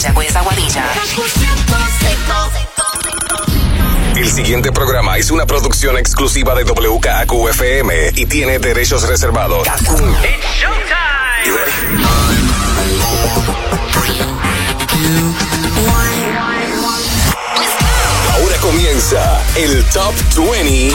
Mayagüez, Aguadilla. El siguiente programa es una producción exclusiva de WKQFM y tiene derechos reservados. Ahora comienza el Top 20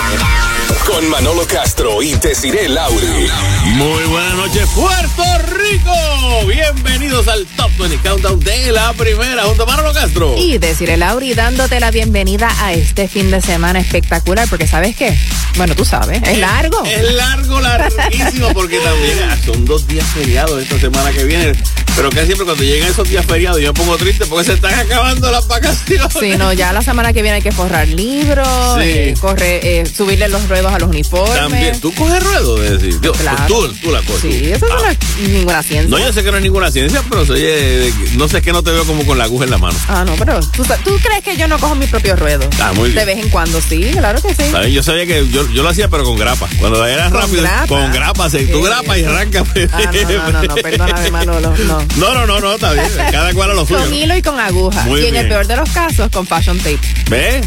con Manolo Castro y Desiree Lauri. Muy buenas noches, Puerto Rico. Bienvenidos al Top 20 Countdown de la primera, junto a Manolo Castro. Y decirle Lauri dándote la bienvenida a este fin de semana espectacular, porque ¿sabes qué? Bueno, tú sabes, es largo. Es largo, larguísimo, porque también son dos días feriados esta semana que viene. Pero que siempre cuando llegan esos días feriados yo me pongo triste porque se están acabando las vacaciones. Sí, no, ya la semana que viene hay que forrar libros, Sí. eh, corre, eh, subirle los ruedos a los uniformes. También, ¿tú coges ruedo? De decir, Claro. tú, tú la coges. Sí, eso no Ah. es ninguna ciencia. No, yo sé que no es ninguna ciencia, pero soy, eh, no sé, es que no te veo como con la aguja en la mano. Ah, no, pero ¿tú, ¿tú crees que yo no cojo mi propio ruedo? Ah, muy bien. De vez en cuando, sí, claro que sí. ¿Sabes? Yo sabía que yo, yo lo hacía, pero con grapa. Cuando era ¿Con rápido, grapa? con grapa, sí. tú grapa y arranca. Ah, no, no, no, no, perdóname, Manolo, no. No, no, no, no, está bien. Cada cual a lo suyo. Con hilo y con aguja. Muy y en el bien. peor de los casos, con fashion tape. ¿Ves?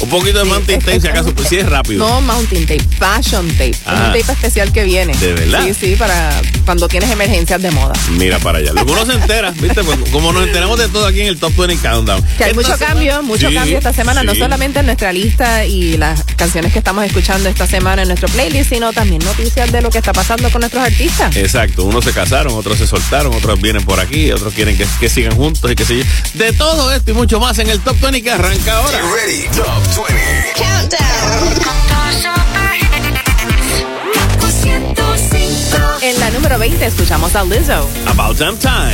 Un poquito de Sí, mountain tape, si acaso, pues sí es rápido. No, mountain tape, fashion tape. Es Ah. un tape especial que viene. ¿De verdad? Sí, sí, para cuando tienes emergencias de moda. Mira para allá. Luego uno se entera, ¿viste? Pues, como nos enteramos de todo aquí en el Top 20 Countdown. Que hay Esta mucho semana- cambio, mucho Sí, cambio esta semana, no solamente en nuestra lista y las canciones que estamos escuchando esta semana en nuestro playlist, sino también noticias de lo que está pasando con nuestros artistas. Exacto, unos se casaron, otros se soltaron, otros vienen por aquí, otros quieren que, que sigan juntos y que se De todo esto y mucho más en el Top 20 que arranca ahora. Get ready, Top 20. En la número 20 escuchamos a Lizzo. About Damn Time.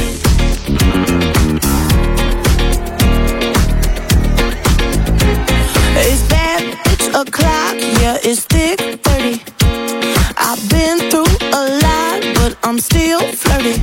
It's bad, it's o'clock, yeah, it's thick 30. I've been through a lot, but I'm still flirty.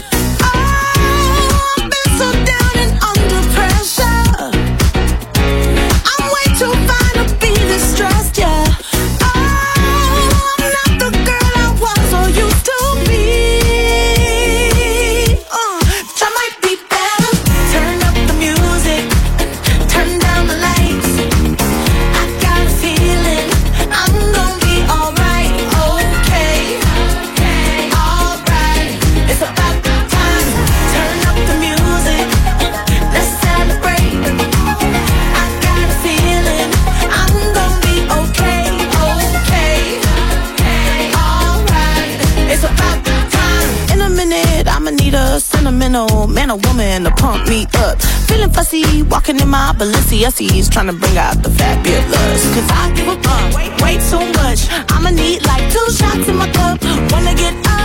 Sentimental man or woman to pump me up. Feeling fussy, walking in my Balenciennes, trying to bring out the fabulous. Cause I give a fuck way, way too much. I'ma need like two shots in my cup. Wanna get up,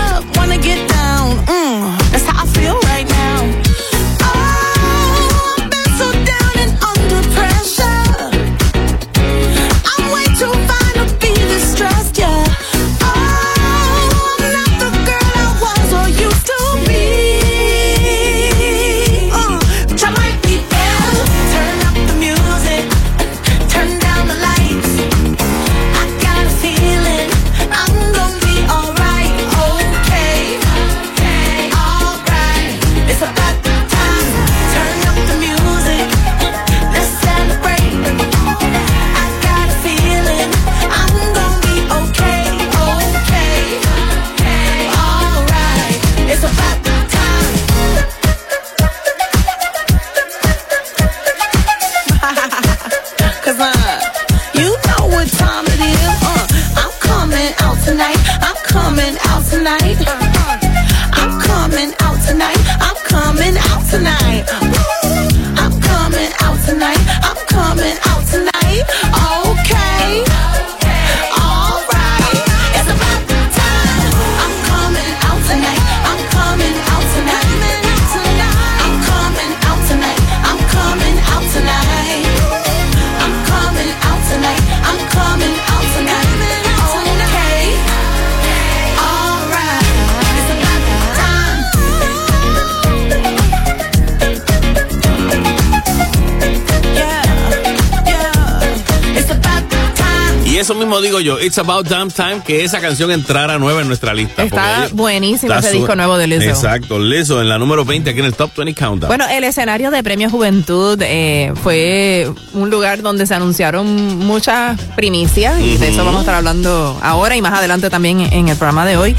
About Damn Time, que esa canción entrara nueva en nuestra lista. Está buenísimo ese disco nuevo de Lizzo. Exacto, Lizzo en la número 20 aquí en el Top 20 Countdown. Bueno, el escenario de Premio Juventud eh, fue un lugar donde se anunciaron muchas primicias y de eso vamos a estar hablando ahora y más adelante también en el programa de hoy.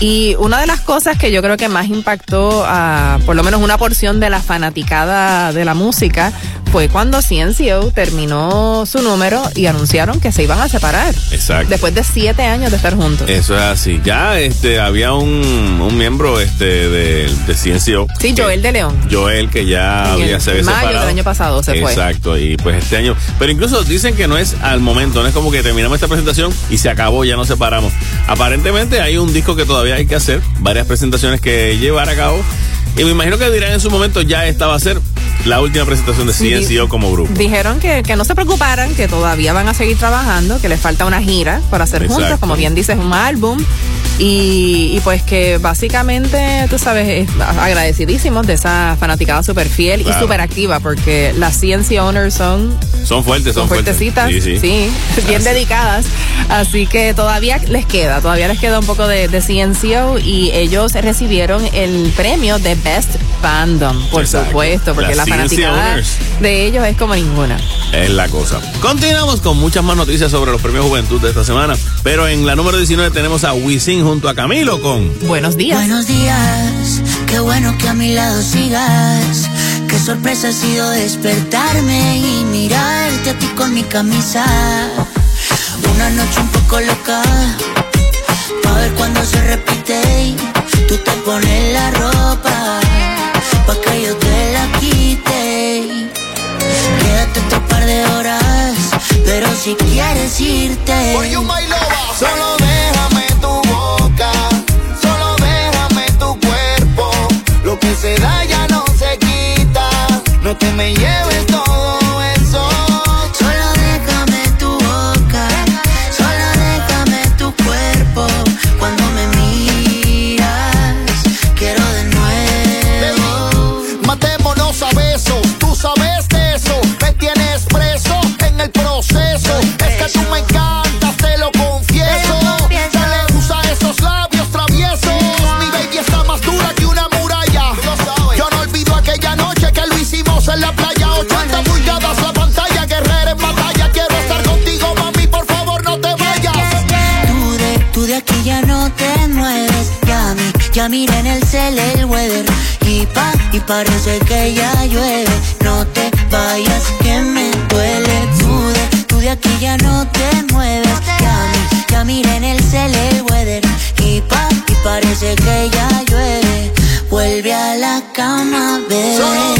Y una de las cosas que yo creo que más impactó a por lo menos una porción de la fanaticada de la música fue cuando CNCO terminó su número y anunciaron que se iban a separar. Exacto. Después de siete años de estar juntos. Eso es así. Ya este había un, un miembro este de, de CNCO. Sí, Joel de León. Joel que ya había el se había mayo separado. del año pasado se fue. Exacto, y pues este año. Pero incluso dicen que no es al momento, no es como que terminamos esta presentación y se acabó, ya nos separamos. Aparentemente hay un disco que todavía hay que hacer, varias presentaciones que llevar a cabo. Y me imagino que dirán en su momento ya esta va a ser la última presentación de CNCO como grupo. Dijeron que, que no se preocuparan, que todavía van a seguir trabajando, que les falta una gira para hacer juntos, como bien dices, un álbum. Y, y pues que básicamente, tú sabes, es- agradecidísimos de esa fanaticada súper fiel Claro. y súper activa, porque las CNC owners son Son fuertes, son, son fuertes. fuertecitas, Sí, sí, sí. bien Así. dedicadas. Así que todavía les queda, todavía les queda un poco de, de CNCO y ellos recibieron el premio de Best Fandom, por Exacto. supuesto, porque la CNC fanaticada owners. de ellos es como ninguna. Es la cosa. Continuamos con muchas más noticias sobre los premios Juventud de esta semana. Pero en la número 19 tenemos a Wisin junto a Camilo con Buenos días. Buenos días, qué bueno que a mi lado sigas. Qué sorpresa ha sido despertarme y mirarte a ti con mi camisa. Una noche un poco loca, pa' ver cuando se repite. Tú te pones la ropa, pa' que yo te la quite. Quédate otro par de horas, pero si quieres irte. Solo déjame tu boca, solo déjame tu cuerpo. Lo que se da No te me lleves mira en el cel el weather. Y pa, y parece que ya llueve. No te vayas que me duele. Tú de, tú de aquí ya no te mueves. Ya ya mira en el cel el weather. Y pa, y parece que ya llueve. Vuelve a la cama, bebé.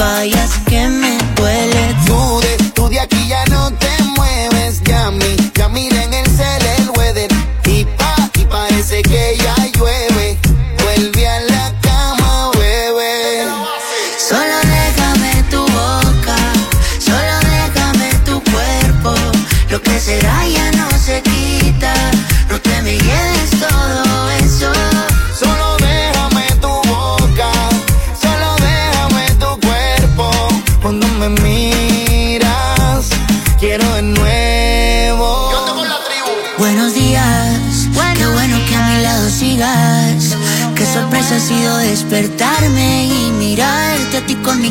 vayas que me duele. Tú de, tú de aquí ya no te mueves, ya mi, ya miren el cel, el weather. Y pa, y parece que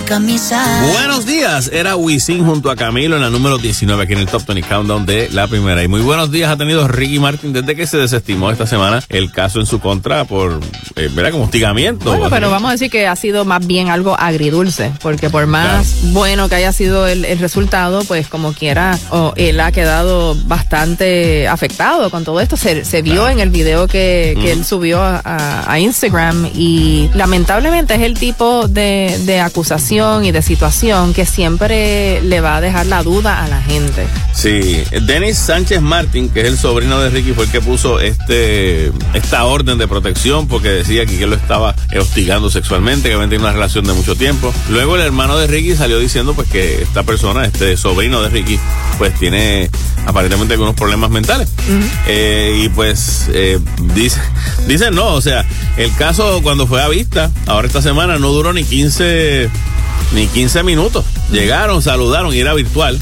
camisa. Buenos días, era Wisin junto a Camilo en la número 19 aquí en el Top 20 Countdown de la primera. Y muy buenos días ha tenido Ricky Martin desde que se desestimó esta semana el caso en su contra por, eh, ¿verdad? Como hostigamiento. Bueno, pero vamos a decir que ha sido más bien algo agridulce, porque por más bueno que haya sido el, el resultado, pues como quiera, oh, él ha quedado bastante afectado con todo esto. Se, se vio en el video que, que él subió a, a- a Instagram y lamentablemente es el tipo de, de acusación y de situación que siempre le va a dejar la duda a la gente. Sí, Denis Sánchez Martín, que es el sobrino de Ricky, fue el que puso este esta orden de protección porque decía que él lo estaba hostigando sexualmente, que habían tenido una relación de mucho tiempo. Luego el hermano de Ricky salió diciendo pues que esta persona, este sobrino de Ricky, pues tiene aparentemente algunos problemas mentales. Eh, y pues eh, dice, dicen no, o sea, el caso cuando fue a vista, ahora esta semana no duró ni 15 ni 15 minutos. Llegaron, saludaron y era virtual.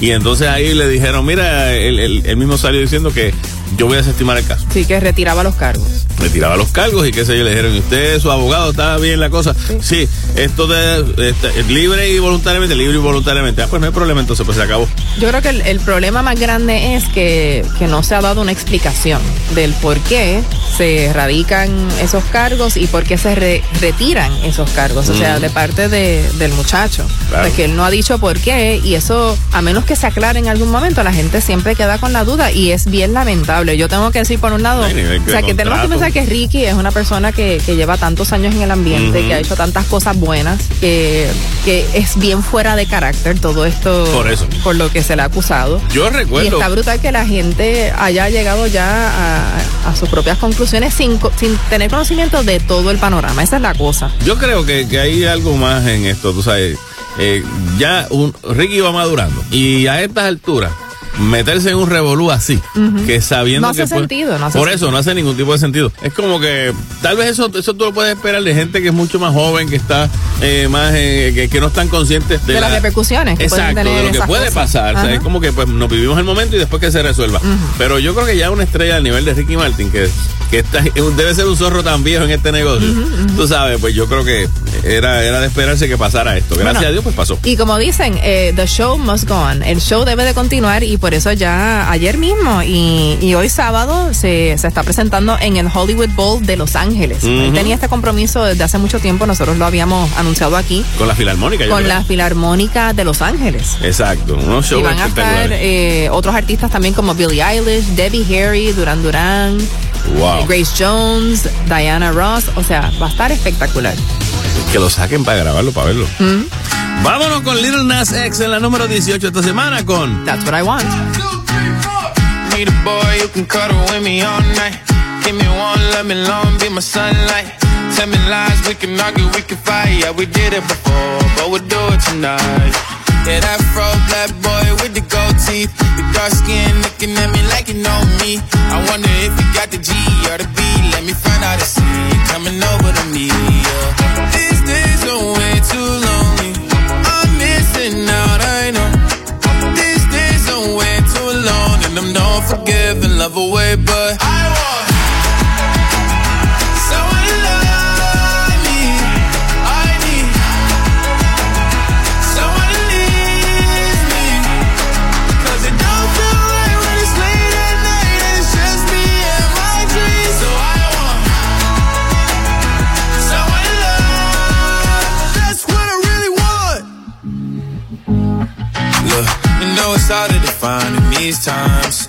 Y entonces ahí le dijeron, mira, él, mismo salió diciendo que yo voy a desestimar el caso. Sí, que retiraba los cargos. Retiraba los cargos y qué sé yo, le dijeron, ¿y usted, su abogado, está bien la cosa? Sí, esto de este, libre y voluntariamente, libre y voluntariamente. Ah, pues no hay problema, entonces pues se acabó. Yo creo que el, el problema más grande es que, que no se ha dado una explicación del por qué se radican esos cargos y por qué se re- retiran esos cargos, o sea, de parte de- del muchacho. Claro. Pues que él no ha dicho por qué y eso, a menos que se aclare en algún momento, la gente siempre queda con la duda y es bien lamentable. Yo tengo que decir por un lado, o sea, que tenemos que pensar que Ricky es una persona que, que lleva tantos años en el ambiente, que ha hecho tantas cosas buenas, que, que es bien fuera de carácter todo esto Por eso. por lo que se le ha acusado. Yo Y recuerdo. está brutal que la gente haya llegado ya a, a sus propias conclusiones sin, sin tener conocimiento de todo el panorama. Esa es la cosa. Yo creo que, que hay algo más en esto, tú sabes. eh, ya un, Ricky va madurando y a estas alturas meterse en un revolú así, que sabiendo No hace que puede- sentido, no hace por sentido. eso no hace ningún tipo de sentido. Es como que tal vez eso eso tú lo puedes esperar de gente que es mucho más joven, que está eh, más eh, que, que no están conscientes de, De las la- repercusiones que Exacto, tener de lo que puede cosas. pasar. O sea, es como que pues nos vivimos el momento y después que se resuelva. Pero yo creo que ya una estrella al nivel de Ricky Martin que que está, debe ser un zorro tan viejo en este negocio. Tú sabes, pues yo creo que era, era de esperarse que pasara esto. Gracias Bueno, a Dios, pues pasó. Y como dicen, eh, the show must go on. El show debe de continuar y por eso ya ayer mismo y, y hoy sábado se, se está presentando en el Hollywood Bowl de Los Ángeles. Él tenía este compromiso desde hace mucho tiempo, nosotros lo habíamos anunciado aquí, Con la filarmónica. yo con creo. la Filarmónica de Los Ángeles. Exacto, unos Y shows van a estar eh, otros artistas también como Billie Eilish, Debbie Harry, Duran Duran, wow. Grace Jones, Diana Ross. O sea, va a estar espectacular. Que lo saquen para grabarlo, para verlo. Mm. Vámonos con Little Nas X en la número 18 esta semana con That's what I want. Need a boy who can cuddle with me all night. Give me one, let me long, be my sunlight. Tell me lies, we can argue, we can fight. Yeah, we did it before, but we'll do it tonight. Yeah, that fro black boy with the gold teeth. The dark skin looking at me like you know me. I wonder if you got the G or the B. Let me find out and see you coming over to me. Yeah. These days are way too lonely. And I'm not forgiving, love away, but I want someone to love me. I need someone to leave me. 'Cause it don't feel right when it's late at night and it's just me and my dreams. So I want someone to love. That's what I really want. Look, you know it's hard to define in these times,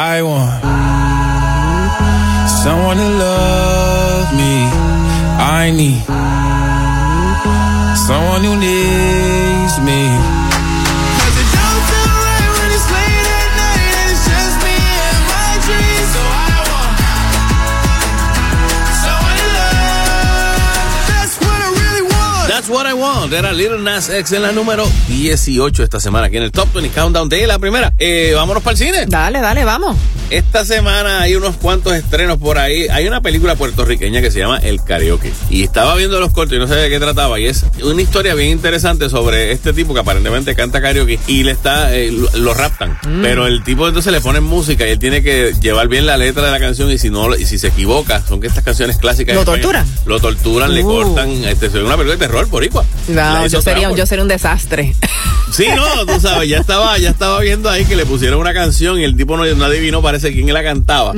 I want someone to love me. I need someone who needs. Era Little Nas X en la número 18 esta semana aquí en el Top 20 Countdown de la primera. Eh, vámonos para el cine. Dale, dale, vamos. Esta semana hay unos cuantos estrenos por ahí. Hay una película puertorriqueña que se llama El Karaoke. Y estaba viendo los cortos y no sé de qué trataba. Y es una historia bien interesante sobre este tipo que aparentemente canta karaoke y le está, eh, lo, lo raptan. Mm. Pero el tipo entonces le ponen música y él tiene que llevar bien la letra de la canción y si no, y si se equivoca, son que estas canciones clásicas. ¿Lo torturan? Lo torturan, le Uh. cortan. Este, es una película de terror por igual. No, yo sería, yo sería un desastre. Sí, no, tú sabes, ya estaba, ya estaba viendo ahí que le pusieron una canción y el tipo no, no adivinó, parece quién la cantaba.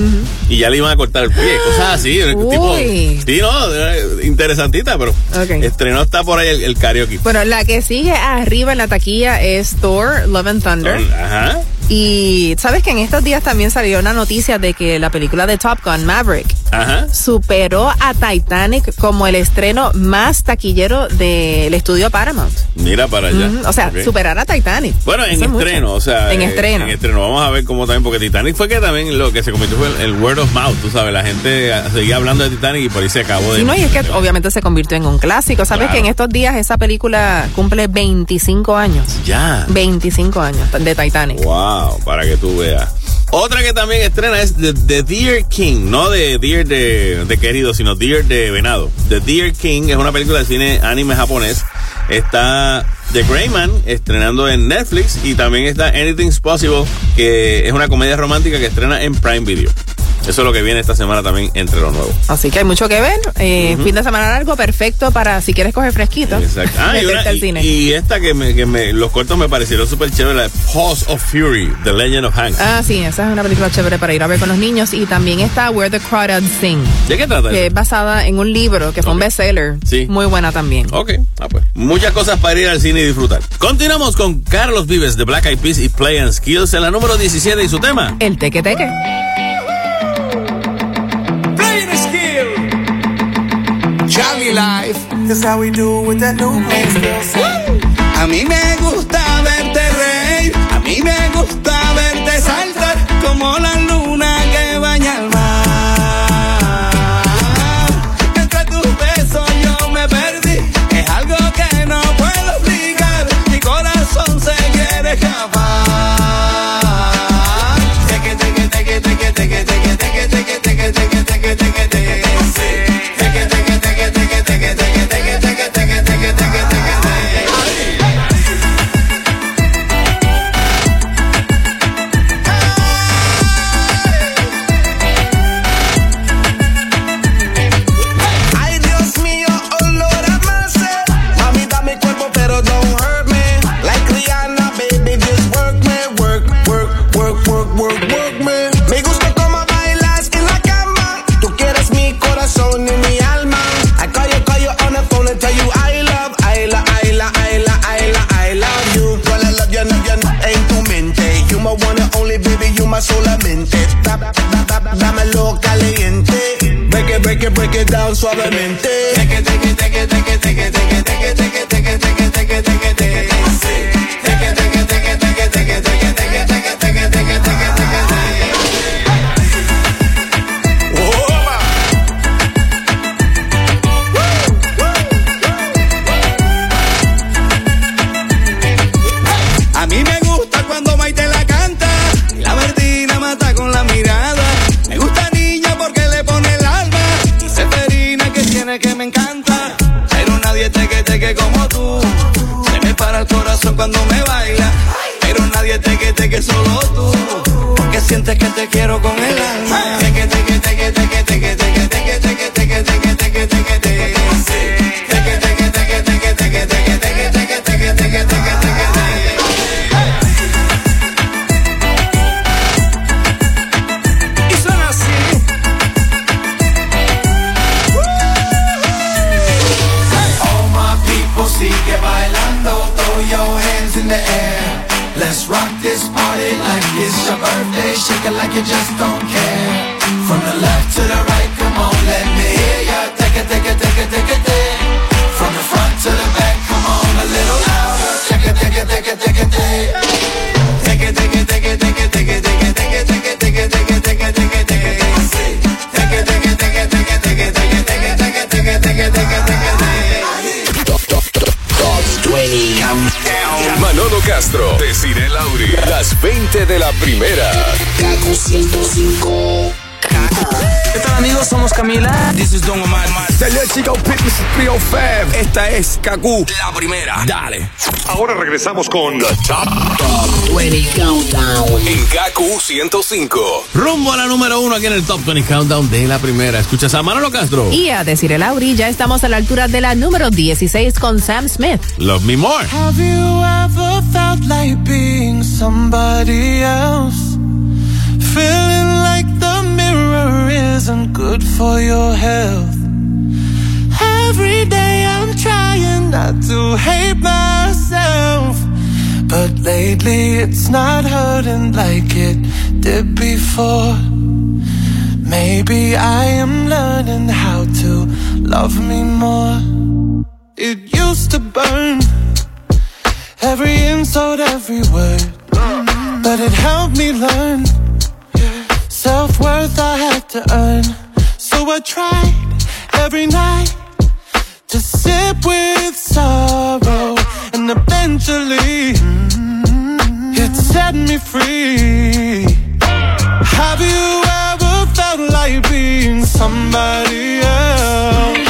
Y ya le iban a cortar el pie, cosas así. Tipo, sí, no, eh, interesantita, pero Ok. estrenó está por ahí el, el karaoke. Bueno, la que sigue arriba en la taquilla es Thor, Love and Thunder. Ajá. Y sabes que en estos días también salió una noticia de que la película de Top Gun, Maverick, Ajá. superó a Titanic como el estreno más taquillero del estudio Paramount. Mira para allá. O sea, superar a Titanic. Bueno, en Eso estreno, o sea. En eh, estreno. En estreno. Vamos a ver cómo también, porque Titanic fue que también lo que se convirtió fue el, el word of mouth, tú sabes. La gente ah, seguía hablando de Titanic y por ahí se acabó de. Sí, no, y es que obviamente se convirtió en un clásico. Sabes Claro. que en estos días esa película cumple 25 años. Ya. 25 años de Titanic. Wow, para que tú veas. Otra que también estrena es The, The Deer King, no de Deer de, de querido, sino Deer de venado. The Deer King es una película de cine anime japonés. Está The Greyman estrenando en Netflix y también está Anything's Possible, que es una comedia romántica que estrena en Prime Video. Eso es lo que viene esta semana también entre lo nuevo. Así que hay mucho que ver. Eh, Fin de semana largo, perfecto para si quieres coger fresquito. Exacto. Ah, y, meterte una- al y- cine. y esta que, me, que me- los cortos me parecieron súper chévere, la Pause of Fury, The Legend of Hank. Ah, sí, esa es una película chévere para ir a ver con los niños. Y también está Where the Crawdads Sing, ¿De qué trata? que es basada en un libro que fue un Ok. bestseller. Sí. Muy buena también. Ok, ah, pues. Muchas cosas para ir al cine y disfrutar. Continuamos con Carlos Vives de Black Eyed Peas y Play and Skills en la número 17 y su tema. El teque teque. That's how we do with that new A mí me gusta verte reír, a mí me gusta verte saltar como la luna suavemente. Amigos? Somos Camila. This is Don Omar. Salió Chico Pitbull 305. Esta es Kaku. La primera. Dale. Ahora regresamos con Top 20 Countdown. en Gaku 105. Rumbo a la número uno aquí en el Top 20 Countdown de la primera. Escuchas a Manolo Castro. Y a decir el Lauri, ya estamos a la altura de la número 16 con Sam Smith. Love Me More. Have you ever felt like being somebody else? Feeling like mirror isn't good for your health. Every day I'm trying not to hate myself. But lately it's not hurting like it did before. Maybe I am learning how to love me more. It used to burn every insult, every word. But it helped me learn self worth I had to earn. So I tried every night to sip with sorrow, and eventually it set me free. Have you ever felt like being somebody else?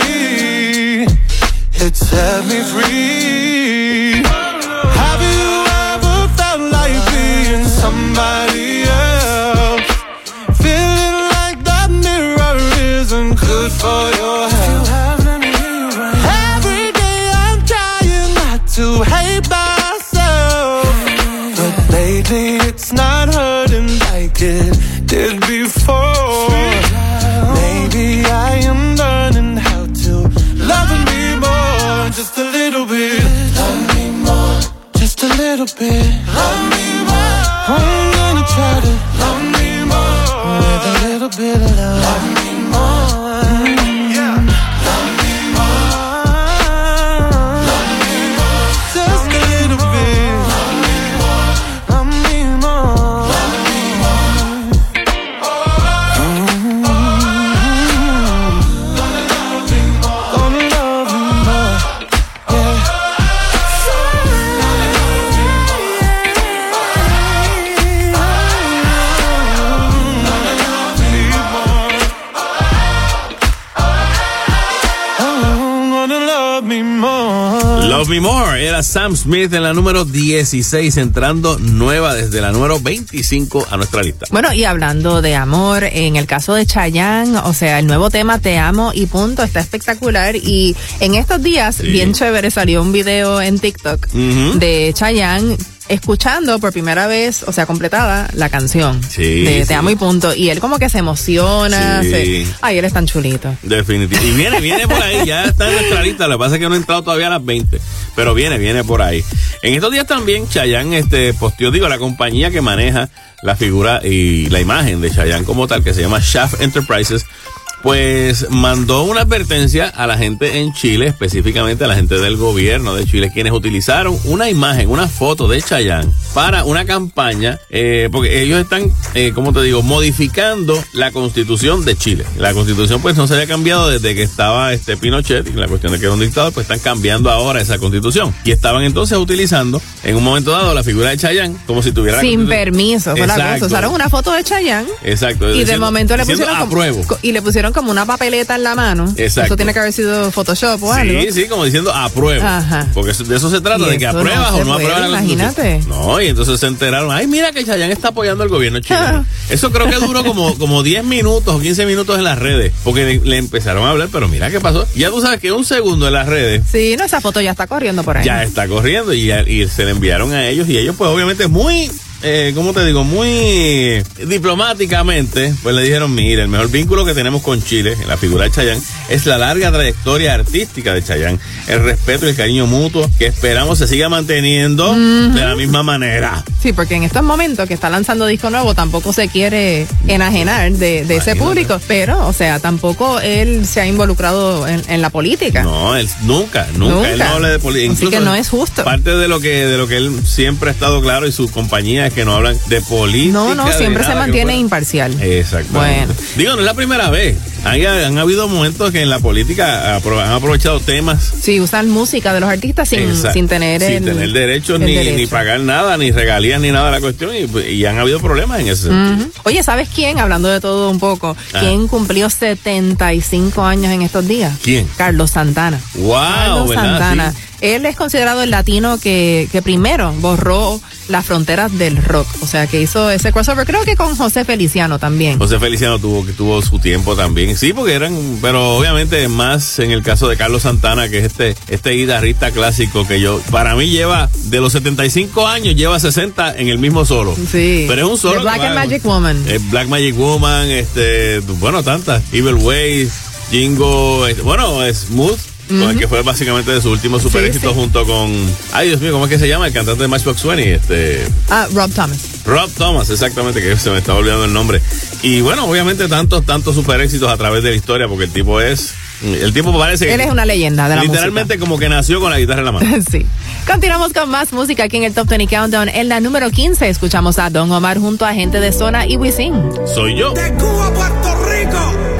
it set me free. Have you ever felt like being somebody little bit. Love me more. I'm gonna try to love me more. With a little bit of love. Love me more. Me more. Love Me More. Era Sam Smith en la número 16, entrando nueva desde la número 25 a nuestra lista. Bueno, y hablando de amor, en el caso de Chayanne, o sea, el nuevo tema Te amo y punto está espectacular y en estos días, Sí. bien chévere, salió un video en TikTok Ujú. de Chayanne escuchando por primera vez, o sea, completada la canción Sí, de sí. Te amo y punto y él como que se emociona, Sí. se- ay, él es tan chulito. Definitivo. Y viene, viene por ahí, ya está en nuestra lista. Lo que pasa es que no ha entrado todavía a las 20, pero viene, viene por ahí. En estos días también Chayanne este, posteó, digo, la compañía que maneja la figura y la imagen de Chayanne como tal, que se llama Shaft Enterprises, pues mandó una advertencia a la gente en Chile, específicamente a la gente del gobierno de Chile, quienes utilizaron una imagen, una foto de Chayanne para una campaña, eh, porque ellos están, eh, como te digo, modificando la constitución de Chile. La constitución pues no se había cambiado desde que estaba este Pinochet y la cuestión de que era un dictador, pues están cambiando ahora esa constitución. Y estaban entonces utilizando en un momento dado la figura de Chayanne como si tuviera... Sin permiso, fue la cosa. Exacto. Usaron una foto de Chayanne Exacto. y de diciendo- momento le diciendo, pusieron como, apruebo. y le pusieron como una papeleta en la mano. Exacto. Eso tiene que haber sido Photoshop o algo. Sí, sí, como diciendo apruebo. Ajá. Porque eso- de eso se trata, de que no apruebas o no puede, apruebas imagínate. No, y entonces se enteraron, ay, mira que Chayanne está apoyando al gobierno chileno. Eso creo que duró como, como 10 minutos o 15 minutos en las redes, porque le, le empezaron a hablar, pero mira qué pasó. Ya tú sabes que un segundo en las redes Sí, no, esa foto ya está corriendo por ahí. ya está corriendo y, ya- y se le enviaron a ellos y ellos pues obviamente muy, eh, ¿cómo te digo? Muy diplomáticamente pues le dijeron, mira, el mejor vínculo que tenemos con Chile, en la figura de Chayanne, es la larga trayectoria artística de Chayanne, el respeto y el cariño mutuo que esperamos se siga manteniendo de la misma manera. Sí, porque en estos momentos que está lanzando disco nuevo tampoco se quiere enajenar de, de ese público, pero, o sea, tampoco él se ha involucrado en, en la política. No, él nunca, nunca, él no Nunca. habla de política. Así que no es justo. Parte de lo que de lo que él siempre ha estado claro y su compañía que no hablan de política. No, no, siempre se mantiene imparcial. Exacto. Bueno. Digo, no es la primera vez. Han, han habido momentos que en la política han aprovechado temas Sí, usan música de los artistas sin, sin tener sin el- tener derechos ni, derecho. ni pagar nada, ni regalías ni nada de la cuestión y, y han habido problemas en ese sentido. Oye, ¿sabes quién? Hablando de todo un poco, Ah. ¿quién cumplió 75 años en estos días? ¿Quién? Carlos Santana. Wow, Carlos ¿verdad? Santana. Sí. Él es considerado el latino que, que primero borró las fronteras del rock. O sea, que hizo ese crossover, creo que con José Feliciano también. José Feliciano tuvo que tuvo su tiempo también. Sí, porque eran, pero obviamente más en el caso de Carlos Santana, que es este este guitarrista clásico que yo para mí lleva de los 75 años lleva 60 en el mismo solo. Sí. Pero es un solo. The Black and Magic Woman. eh, Black Magic Woman, este, bueno, tantas. Evil Ways, Jingo, este, bueno, Smooth. Con el que fue básicamente de su último super Sí, éxito sí. junto con, ay Dios mío, ¿cómo es que se llama? El cantante de Matchbox 20, este, Ah, Rob Thomas. Rob Thomas, exactamente, que se me está olvidando el nombre. Y bueno, obviamente tantos, tantos super éxitos a través de la historia, porque el tipo es, el tipo parece que Él es una leyenda de la literalmente como que nació con la guitarra en la mano. sí. Continuamos con más música aquí en el Top 20 Countdown. En la número 15 escuchamos a Don Omar junto a gente de zona y Wisin. Soy yo. De Cuba Puerto Rico.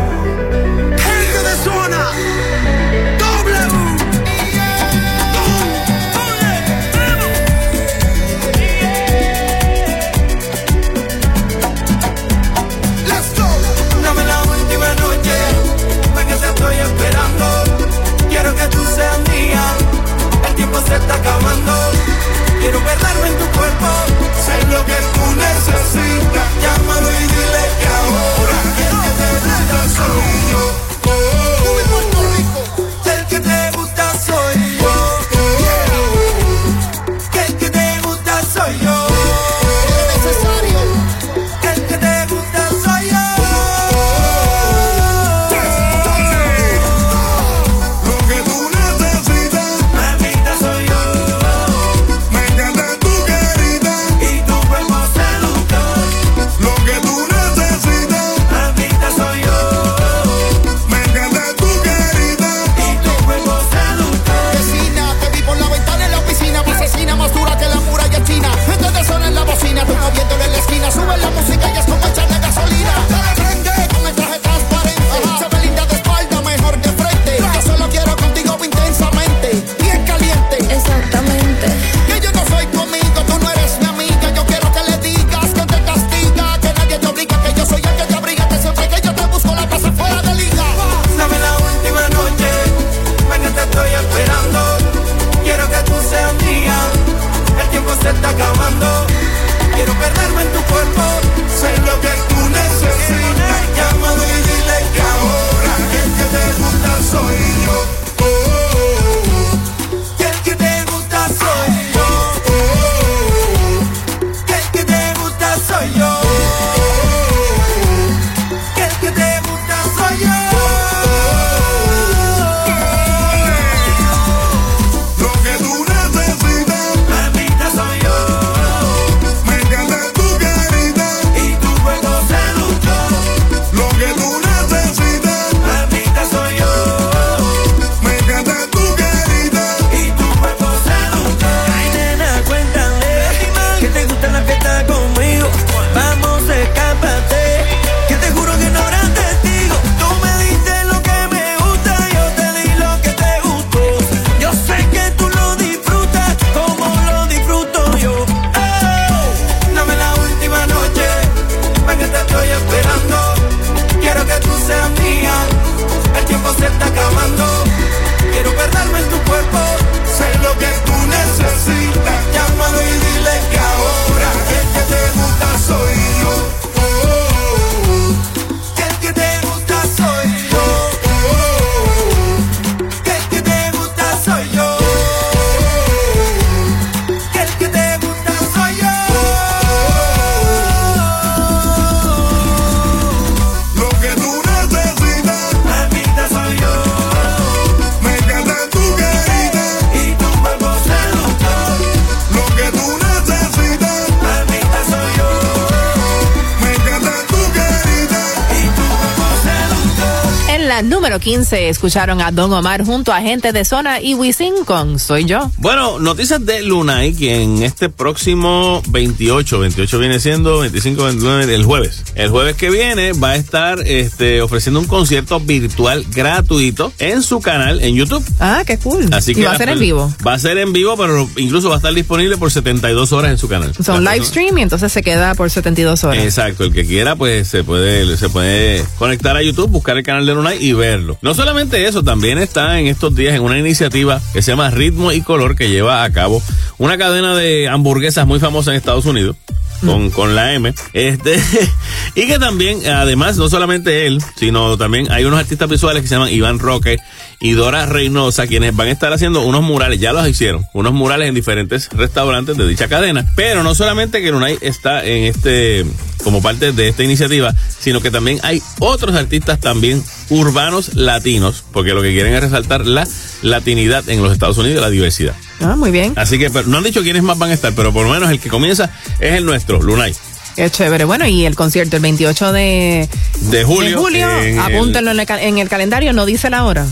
Se está acabando. Quiero perderme en tu cuerpo, sé lo que tú necesitas. Llámalo y dile que ahora Número 15 escucharon a Don Omar junto a gente de zona y Wisin con Soy Yo. Bueno, noticias de Lunay, que en este próximo 28, 28 viene siendo 25, 29 del jueves. El jueves que viene va a estar este, ofreciendo un concierto virtual gratuito en su canal en YouTube. Ah, qué cool. Así que y va a ser en vivo. Va a ser en vivo, pero incluso va a estar disponible por 72 horas en su canal. Son live stream y entonces se queda por 72 horas. Exacto, el que quiera pues se puede se puede conectar a YouTube, buscar el canal de Lunay y verlo. No solamente eso, también está en estos días en una iniciativa que se llama Ritmo y Color que lleva a cabo una cadena de hamburguesas muy famosa en Estados Unidos. Con, con la M, este, y que también, además, no solamente él, sino también hay unos artistas visuales que se llaman Iván Roque y Dora Reynosa, quienes van a estar haciendo unos murales, ya los hicieron, unos murales en diferentes restaurantes de dicha cadena. Pero no solamente que Lunay está en este, como parte de esta iniciativa, sino que también hay otros artistas también urbanos latinos, porque lo que quieren es resaltar la latinidad en los Estados Unidos la diversidad. Ah, muy bien. Así que pero, no han dicho quiénes más van a estar, pero por lo menos el que comienza es el nuestro, Lunay. Qué chévere. Bueno, y el concierto el 28 de, De julio. de julio, en el- apúntenlo en el, en el calendario, no dice la hora.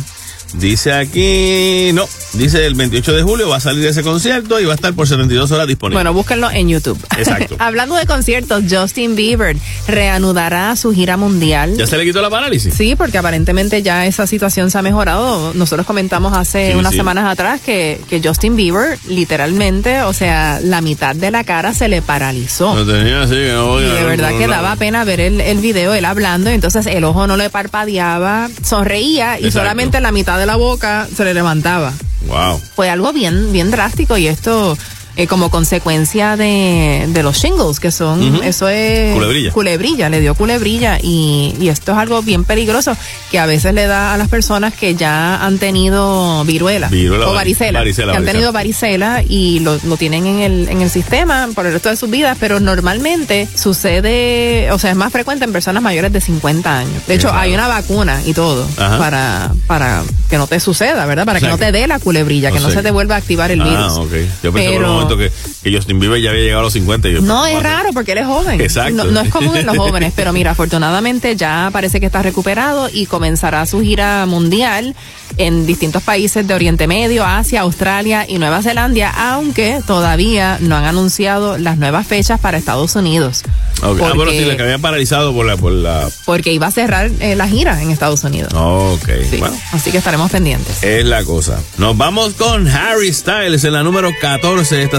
Dice aquí, no, dice el 28 de julio va a salir ese concierto y va a estar por 72 horas disponible. Bueno, búsquenlo en YouTube. Exacto. Hablando de conciertos, Justin Bieber reanudará su gira mundial. ¿Ya se le quitó la parálisis? Sí, porque aparentemente ya esa situación se ha mejorado. Nosotros comentamos hace Sí, unas sí. semanas atrás que, que Justin Bieber, literalmente, o sea, la mitad de la cara se le paralizó. Lo tenía así, que no Y voy a- de verdad que daba pena ver el, el video, él hablando, y entonces el ojo no le parpadeaba, sonreía y Exacto. solamente la mitad de la boca se le levantaba. Wow. Fue algo bien, bien drástico y esto eh, como consecuencia de, de los shingles, que son, eso es... Culebrilla. Culebrilla, le dio culebrilla y, y esto es algo bien peligroso que a veces le da a las personas que ya han tenido viruela, Viruela, o vari- varicela, varicela, que han tenido varicela y lo, lo tienen en el, en el sistema por el resto de sus vidas, pero normalmente sucede, o sea, es más frecuente en personas mayores de 50 años. De hecho, Exacto. hay una vacuna y todo Ajá. para, para que no te suceda, ¿verdad? Para O sea que no te dé la culebrilla, que no sea se te vuelva a activar el virus. Ah, ok. Yo pensé Pero- que, que Justin Bieber ya había llegado a los 50 y yo, No, es raro porque él es joven. Exacto. No, no es común en los jóvenes, pero mira, afortunadamente ya parece que está recuperado y comenzará su gira mundial en distintos países de Oriente Medio, Asia, Australia y Nueva Zelanda, aunque todavía no han anunciado las nuevas fechas para Estados Unidos. Ok. Ah, bueno, Porque- sí, la que había paralizado por la... Por la... Porque iba a cerrar eh, la gira en Estados Unidos. Ok, Sí. bueno. Así que estaremos pendientes. Es la cosa. Nos vamos con Harry Styles en la número 14 de esta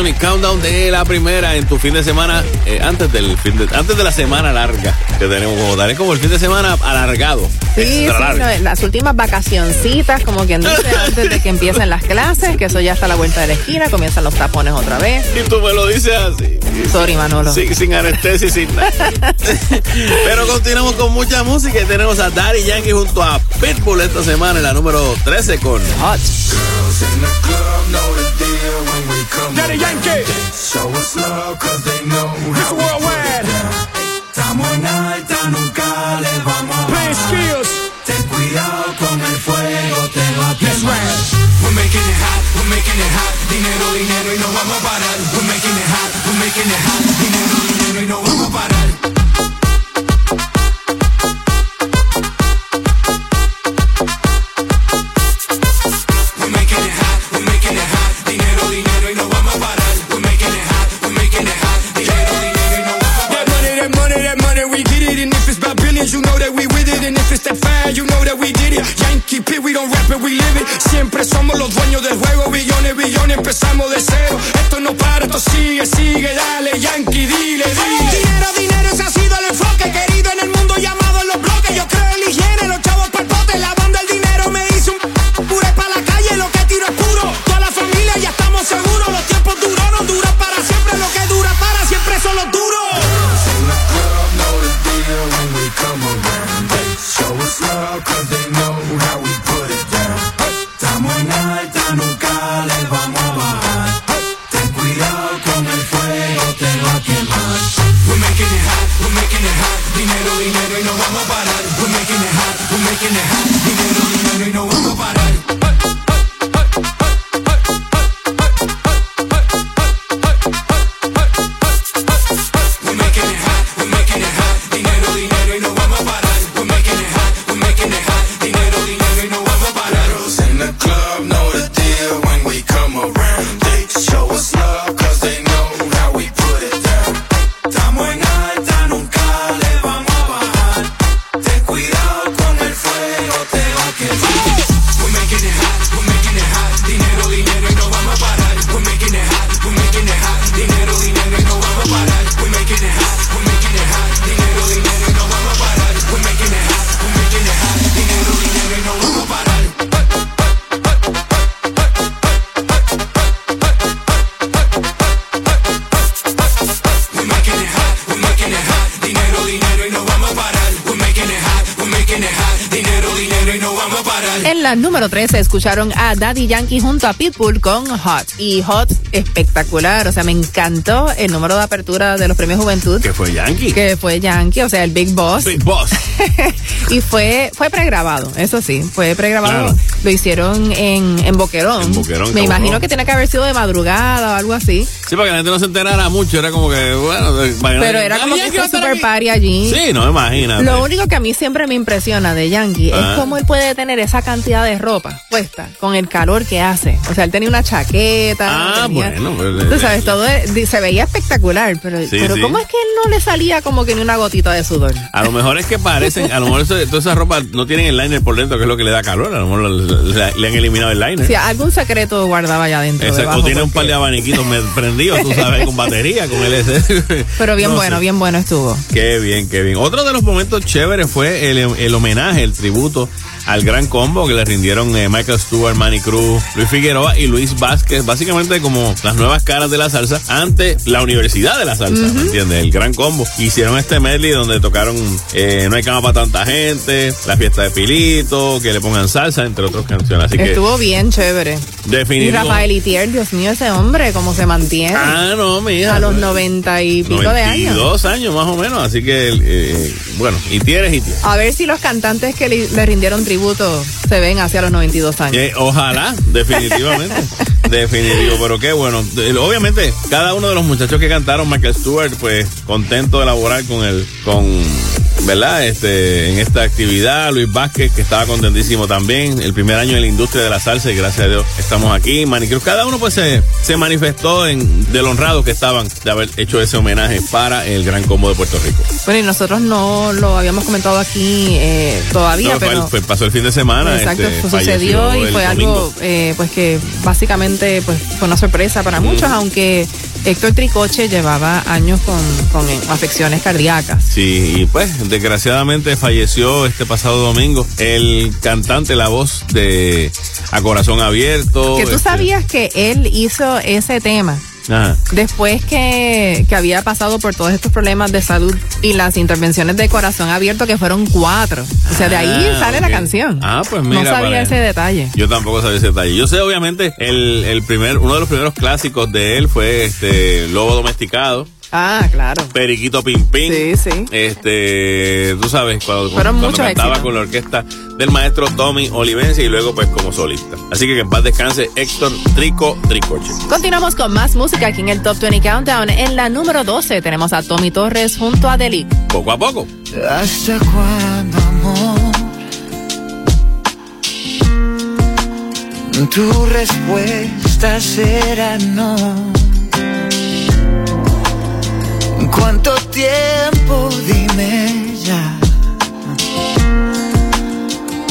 El 20 Countdown de la primera en tu fin de semana, eh, antes del fin de, antes de la semana larga que tenemos como tal. Es como el fin de semana alargado. Sí, no, las últimas vacacioncitas, como quien dice, antes de que empiecen las clases, que eso ya está a la vuelta de la esquina, comienzan los tapones otra vez. Y tú me lo dices así. Sorry, Manolo. Sí, sin anestesia y sin nada. Pero continuamos con mucha música y tenemos a Daddy Yankee junto a Pitbull esta semana en la número 13 con Hot. Daddy Yankee. Show us love you know that we with it. And if it's that fire, you know that we did it. Yankee P, we don't rap it, we live it. Siempre somos los dueños del juego. Billones, billones, empezamos de cero. Esto no para, esto sigue, sigue. Dale, Yankee, dile, dile. Escucharon a Daddy Yankee junto a Pitbull con Hot. Y Hot espectacular, o sea, me encantó el número de apertura de los premios Juventud. Que fue Yankee. Que fue Yankee, o sea, el Big Boss. Big Boss. y fue fue pregrabado, eso sí, fue pregrabado. Claro. Lo hicieron en, en Boquerón. En Boquerón, Me imagino que tiene que haber sido de madrugada o algo así. Sí, para que la gente no se enterara mucho, era como que, bueno, de- Pero era como que estar super aquí. party allí. Sí, no, imagínate. Lo único que a mí siempre me impresiona de Yankee Ah. es cómo él puede tener esa cantidad de ropa puesta con el calor que hace. O sea, él tenía una chaqueta. Ah, tenía- bueno, pues, Tú sabes, todo es- se veía espectacular, pero, Sí, pero sí. ¿cómo es que él no le salía como que ni una gotita de sudor? A lo mejor es que parecen, a lo mejor toda esa ropa no tienen el liner por dentro, que es lo que le da calor. A lo mejor le, han eliminado el liner. Si algún secreto guardaba allá adentro. Exacto, tiene un par de abaniquitos me- prendidos, tú sabes, con batería, con LC. Pero bien No bueno, sé. bien bueno estuvo. Qué bien, qué bien. Otro de los momentos chéveres fue el, el homenaje, el tributo al gran combo que le rindieron eh, Michael Stewart, Manny Cruz, Luis Figueroa y Luis Vázquez, básicamente como las nuevas caras de la salsa ante la universidad de la salsa, ¿me entiendes? El gran combo. Hicieron este medley donde tocaron eh, No hay cama para tanta gente, La fiesta de Pilito, que le pongan salsa, entre otras canciones. Así que Estuvo bien chévere. Y definitivo. Rafael Itier, Dios mío, ese hombre, cómo se mantiene. Ah, no, mija. A los noventa y pico de años. 92 años más o menos, así que, eh, bueno, y tienes y tienes. A ver si los cantantes que le, le rindieron tributo se ven hacia los 92 años. Eh, ojalá, definitivamente. Definitivo, pero qué bueno. De- Obviamente, cada uno de los muchachos que cantaron, Michael Stewart, pues contento de laborar con el, con ¿verdad? Este, en esta actividad, Luis Vázquez, que estaba contentísimo también, el primer año en la industria de la salsa y gracias a Dios estamos aquí. Manicruz, cada uno pues se, se manifestó en, de lo honrado que estaban de haber hecho ese homenaje para el Gran Combo de Puerto Rico. Bueno, y nosotros no lo habíamos comentado aquí eh, todavía, No, pero... fue- pasó el fin de semana. Exacto, este, sucedió y fue domingo. algo eh, pues que básicamente pues fue una sorpresa para muchos, aunque Héctor Tricoche llevaba años con, con afecciones cardíacas. Sí, y pues desgraciadamente falleció este pasado domingo el cantante, la voz de A Corazón Abierto. Que tú este, sabías que él hizo ese tema ajá. después que, que había pasado por todos estos problemas de salud y las intervenciones de corazón abierto que fueron cuatro. O sea, de ahí Ah, sale la canción. Ah, pues mira. no sabía para- ese detalle. Yo tampoco sabía ese detalle. Yo sé, obviamente, el, el primer, uno de los primeros clásicos de él fue este Lobo Domesticado. Ah, claro. Periquito Pim Pim. Sí, sí. Este, tú sabes, cuando, cuando muchos cantaba éxitos. con la orquesta del maestro Tommy Olivencia y luego pues como solista. Así que que en paz descanse Héctor Trico Tricoche. Continuamos con más música aquí en el Top 20 Countdown. En la número 12 tenemos a Tommy Torres junto a Delic. Poco a poco. ¿Hasta cuándo, amor? Tu respuesta será no. ¿Cuánto tiempo? Dime ya.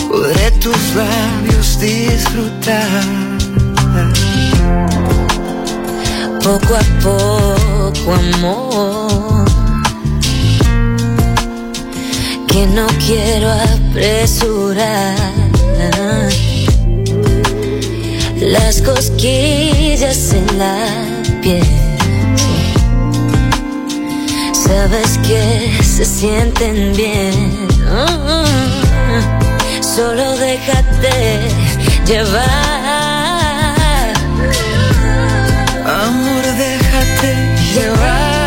Podré tus labios disfrutar. Poco a poco, amor. Que no quiero apresurar. Las cosquillas en la piel. Sabes que se sienten bien. Solo déjate llevar. Amor, déjate llevar.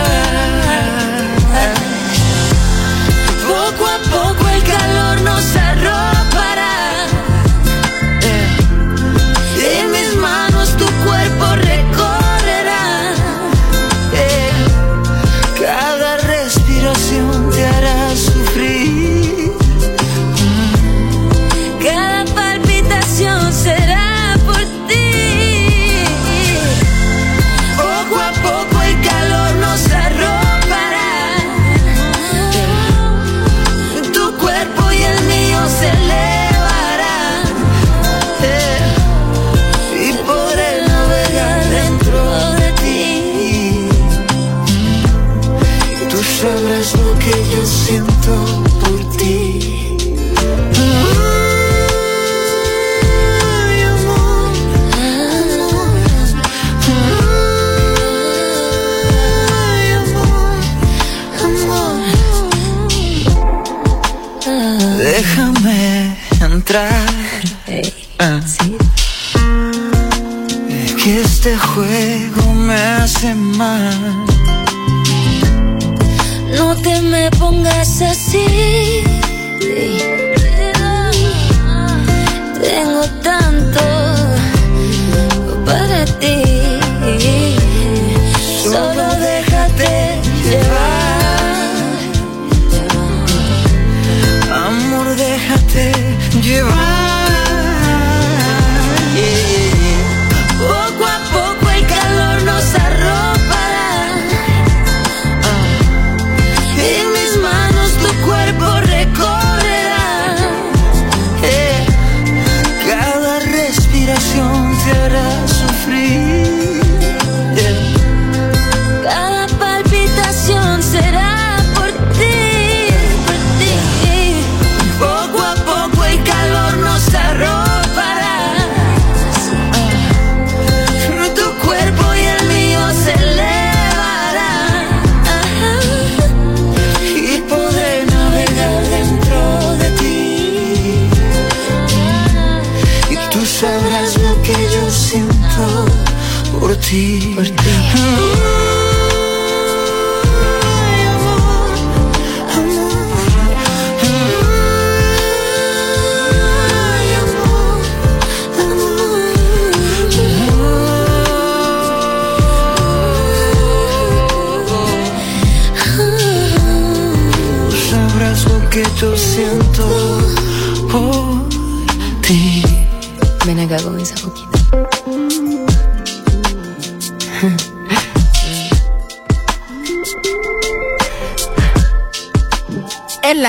Déjame entrar. Ah. Que este juego me hace mal. No te me pongas así. Tengo tanto para ti.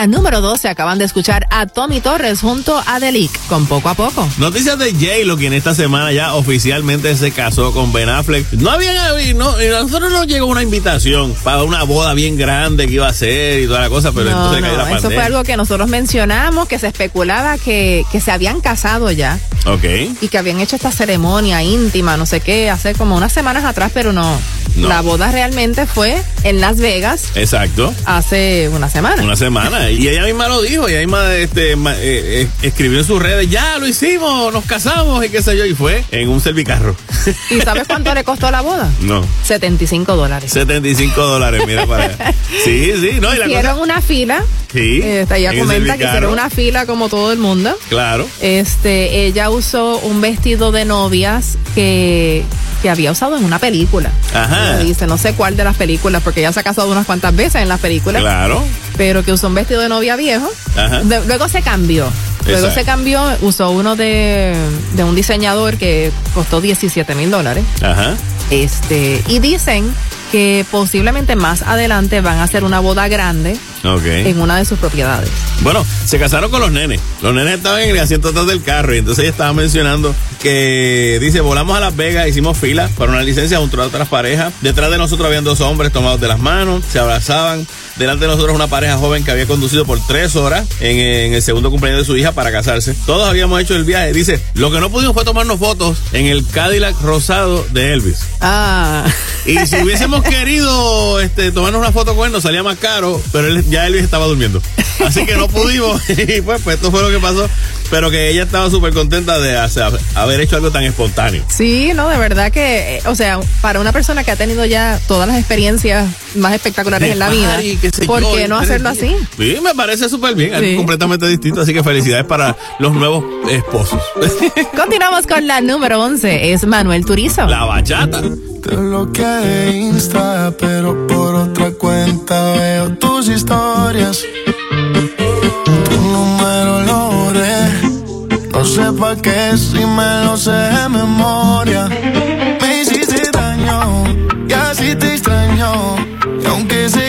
La número 12 acaban de escuchar a Tommy Torres junto a Delic con Poco a Poco. Noticias de J-Lo, quien esta semana ya oficialmente se casó con Ben Affleck. No habían no, a nosotros nos llegó una invitación para una boda bien grande que iba a ser y toda la cosa, pero No, entonces no, cayó la eso pandemia. fue algo que nosotros mencionamos, que se especulaba que, que se habían casado ya Ok. y que habían hecho esta ceremonia íntima, no sé qué, hace como unas semanas atrás, pero no. No. La boda realmente fue en Las Vegas Exacto. hace una semana. Una semana. Y ella misma lo dijo, ella misma este, eh, eh, escribió en sus redes, ya lo hicimos, nos casamos y qué sé yo, y fue en un servicarro. ¿Y sabes cuánto le costó la boda? No. 75 dólares. 75 dólares, mira para allá. Sí, sí, no, y la Hicieron cosa. una fila. Sí. eh, ella en el comenta que hicieron una fila como todo el mundo. Claro. Este, ella usó un vestido de novias que, que había usado en una película. Ajá. Ella Dice, no sé cuál de las películas, porque ella se ha casado unas cuantas veces en las películas. Claro. Pero que usó un vestido de novia viejo. Ajá. Luego se cambió. Luego Exacto. se cambió, usó uno de, de un diseñador que costó 17 mil dólares. Ajá. Este, y dicen que posiblemente más adelante van a hacer una boda grande Ok. en una de sus propiedades. Bueno, se casaron con los nenes. Los nenes estaban en el asiento atrás del carro y entonces ella estaba mencionando que dice, volamos a Las Vegas, hicimos fila para una licencia junto a otras parejas. Detrás de nosotros habían dos hombres tomados de las manos, se abrazaban. Delante de nosotros una pareja joven que había conducido por tres horas en, en el segundo cumpleaños de su hija para casarse. Todos habíamos hecho el viaje. Dice, lo que no pudimos fue tomarnos fotos en el Cadillac rosado de Elvis. Ah. Y si hubiésemos querido este, tomarnos una foto con él, nos salía más caro, pero él, ya Elvis estaba durmiendo. Así que no pudimos. Y pues, pues esto fue lo que pasó. Pero que ella estaba súper contenta de hacer- haber hecho algo tan espontáneo. Sí, no, de verdad que, eh, o sea, para una persona que ha tenido ya todas las experiencias más espectaculares De en la vida, ¿por yo, qué no hacerlo así? Sí, me parece súper bien, Sí. completamente distinto. Así que felicidades para los nuevos esposos. Continuamos con la número 11, es Manuel Turizo. La bachata. Te bloqueé Insta, pero por otra cuenta veo tus historias. Sé pa' qué si me lo sé de memoria. Me hiciste daño y así te extraño. Y aunque sé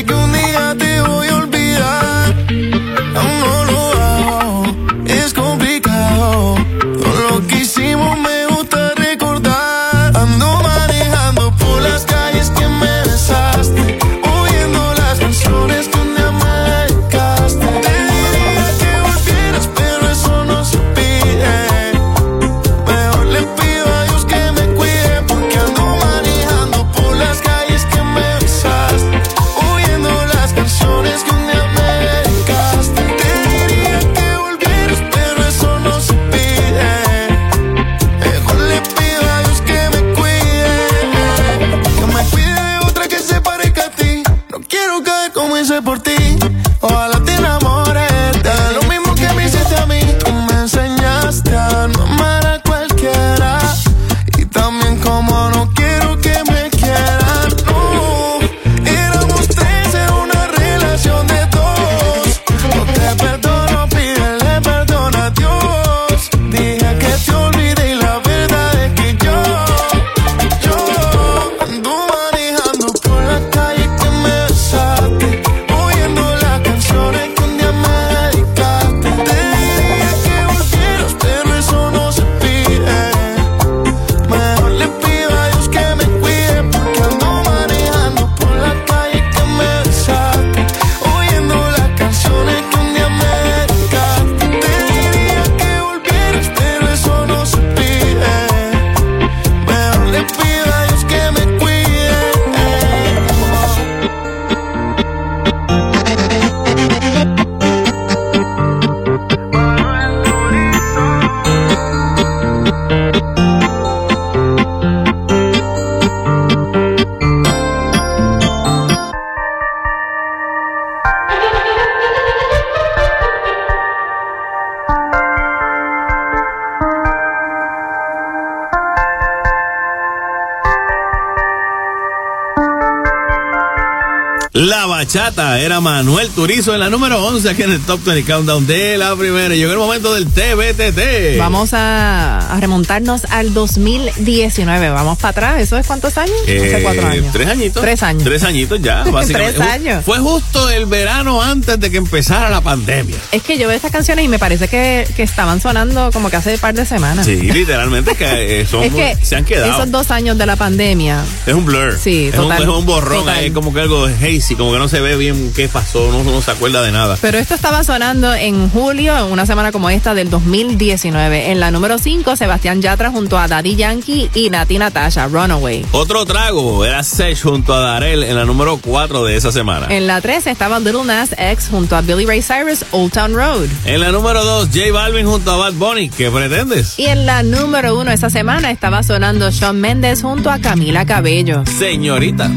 bachata era Manuel Turizo en la número 11 aquí en el Top 20 Countdown de la primera. Llegó el momento del TBTT. Vamos a, a remontarnos al 2019. Vamos para atrás. ¿Eso es cuántos años? Eh, Hace cuatro años. Tres añitos. Tres años. Tres añitos ya, básicamente. Tres años. Fue justo el verano antes de que empezara la pandemia. Es que yo veo estas canciones y me parece que, que estaban sonando como que hace un par de semanas. Sí, literalmente que eh, son, Es que se han quedado. esos dos años de la pandemia. Es un blur. Sí, es total. Un, es un borrón, es como que algo hazy, como que no se ve bien qué pasó, no, no se acuerda de nada. Pero esto estaba sonando en julio, en una semana como esta del 2019. En la número 5, Sebastián Yatra junto a Daddy Yankee y Nati Natasha, Runaway. Otro trago era Sech junto a Darel en la número 4 de esa semana. En la 3 estaba Little Nas X junto a Billy Ray Cyrus, Old Town Road. En la número 2, J Balvin junto a Bad Bunny. ¿Qué pretendes? Y en la número 1 esa semana estaba sonando Shawn Mendes junto a Camila Cabello. Señorita.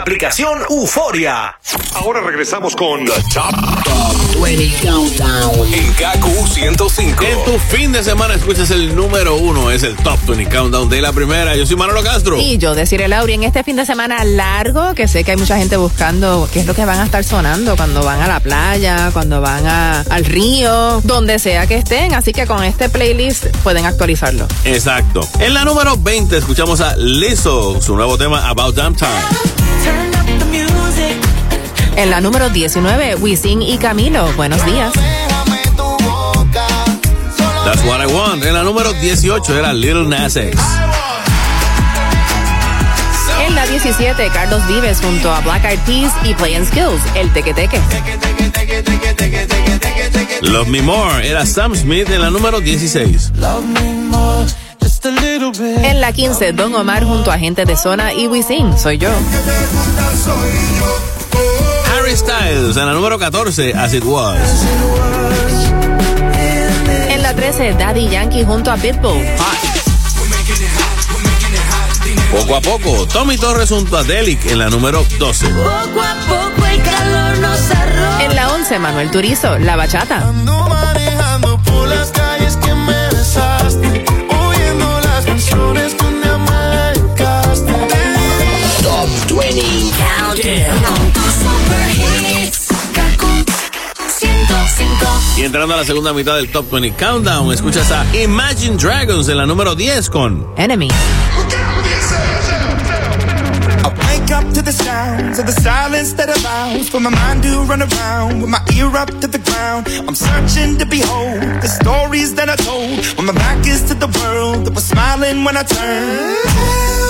La aplicación Euforia. Ahora regresamos con The Top, 20 Countdown en KQ 105. En tu fin de semana escuchas el número uno, es el Top 20 Countdown de la primera. Yo soy Manolo Castro. Y yo deciré, Lauri, en este fin de semana largo, que sé que hay mucha gente buscando qué es lo que van a estar sonando cuando van a la playa, cuando van a- al río, donde sea que estén. Así que con este playlist pueden actualizarlo. Exacto. En la número 20 escuchamos a Lizzo, su nuevo tema About Damn Time. En la número 19, Wisin y Camilo. Buenos días. That's what I want. En la número 18 era Little Nas X. En la 17, Carlos Vives junto a Black Eyed Peas y Play and Skills, el teque teque. Love Me More era Sam Smith en la número 16. En la 15, Don Omar junto a gente de zona y Wisin, soy yo. Harry Styles en la número 14, As It Was. En la 13, Daddy Yankee junto a Pitbull. Poco a poco, Tommy Torres junto a Delic en la número 12. Poco a poco el calor nos arroja. En la 11, Manuel Turizo, La Bachata. manejando por las Y entrando a la segunda mitad del Top 20 Countdown, escuchas a Imagine Dragons en la número 10 con Enemy. I wake up to the sounds of the silence that allows for my mind to run around with my ear up to the ground. I'm searching to behold the stories that I told when my back is to the world that was smiling when I turned.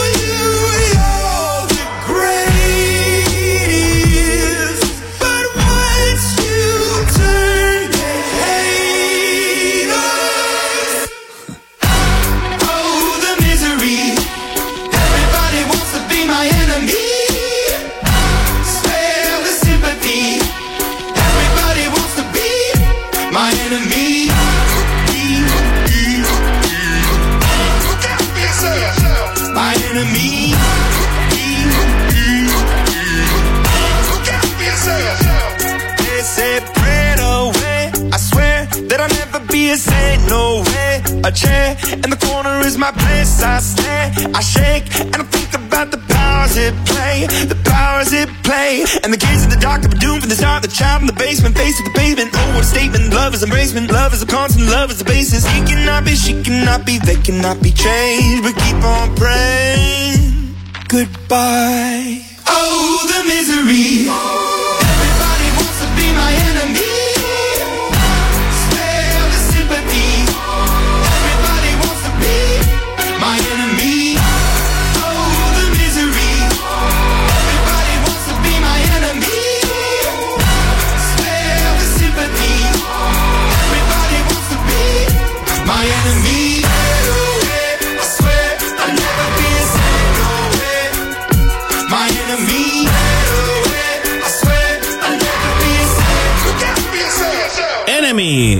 A chair in the corner is my place. I stare, I shake, and I think about the powers it play. The powers it play. And the kids in the dark were doomed from the start. The child in the basement, face to the pavement. Oh, what a statement. Love is embracement. Love is a constant. Love is the basis. He cannot be, she cannot be, they cannot be changed. But keep on praying. Goodbye. Oh, the misery.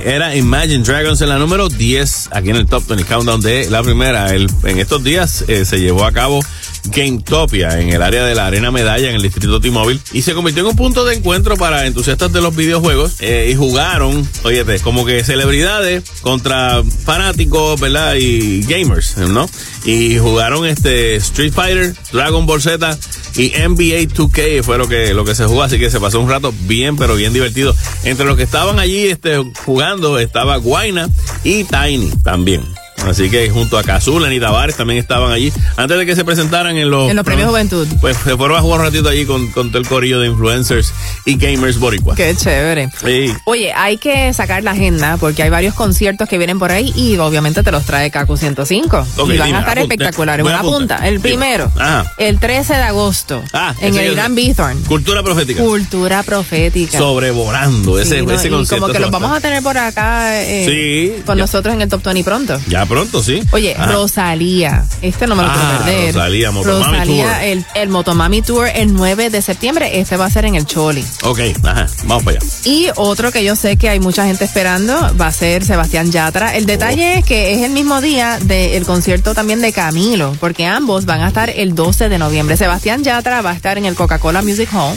Era Imagine Dragons en la número 10 aquí en el Top 20 Countdown de la primera. El- en estos días eh, se llevó a cabo GameTopia en el área de la Arena Medalla en el distrito T-Mobile y se convirtió en un punto de encuentro para entusiastas de los videojuegos eh, y jugaron, óyete, como que celebridades contra fanáticos, ¿verdad? Y gamers, ¿no? Y jugaron este Street Fighter, Dragon Ball Z y NBA 2K fue lo que, lo que se jugó, así que se pasó un rato bien, pero bien divertido. Entre los que estaban allí este, jugando estaba Guaina y Tiny también. Así que junto a Cazulan y Tavares también estaban allí. Antes de que se presentaran en los, En los premios Juventud. Pues se fueron a jugar un ratito allí con, con todo el corillo de influencers y gamers boricua. Qué chévere. Sí. Oye, hay que sacar la agenda porque hay varios conciertos que vienen por ahí y obviamente te los trae Kaku 105. Ok, y van dime, a estar apunte. espectaculares. Buena punta. punta. El primero, Ajá. el 13 de agosto, Ah, en el Gran Bithorn. Cultura profética. Cultura profética. Sobrevolando ese, Sí, ¿no? ese y concierto. como que los vamos a tener por acá eh, Sí, con ya. nosotros en el Top 20 pronto. Ya, pronto, sí. Oye, Ajá. Rosalía, este no me lo Ah, puedo perder. Rosalía, Motomami Rosalía, Tour. El, el Motomami Tour el 9 de septiembre, este va a ser en el Choli. Ok, ajá, vamos para allá. Y otro que yo sé que hay mucha gente esperando va a ser Sebastián Yatra. El detalle es que es el mismo día del concierto también de Camilo, porque ambos van a estar el 12 de noviembre. Sebastián Yatra va a estar en el Coca-Cola Music Hall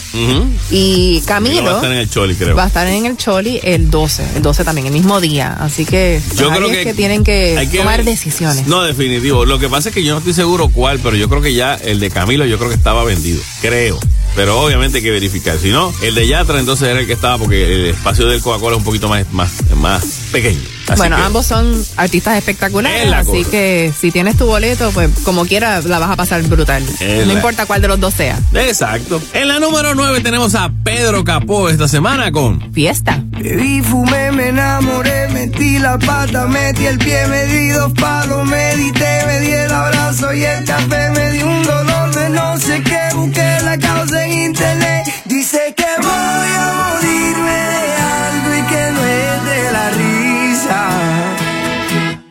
y Camilo va a estar en el Choli, creo. va a estar en el Choli el 12, el 12 también, el mismo día. Así que, Yo creo que tienen que, hay que tomar decisiones. No, definitivo. Lo que pasa es que yo no estoy seguro cuál, pero yo creo que ya el de Camilo yo creo que estaba vendido. Creo. Pero obviamente hay que verificar. Si no, el de Yatra entonces era el que estaba porque el espacio del Coca-Cola es un poquito más, más, más pequeño. Así bueno, que- ambos son artistas espectaculares, Es la así cosa. que si tienes tu boleto, pues como quiera la vas a pasar brutal. Es no la- importa cuál de los dos sea. Exacto. En la número 9 tenemos a Pedro Capó esta semana con Fiesta. Bebí, fumé, me enamoré, metí la pata, metí el pie, me di dos palos, medité, me di el abrazo y el café, me di un dolor de no sé qué, busqué la causa en internet. Dice que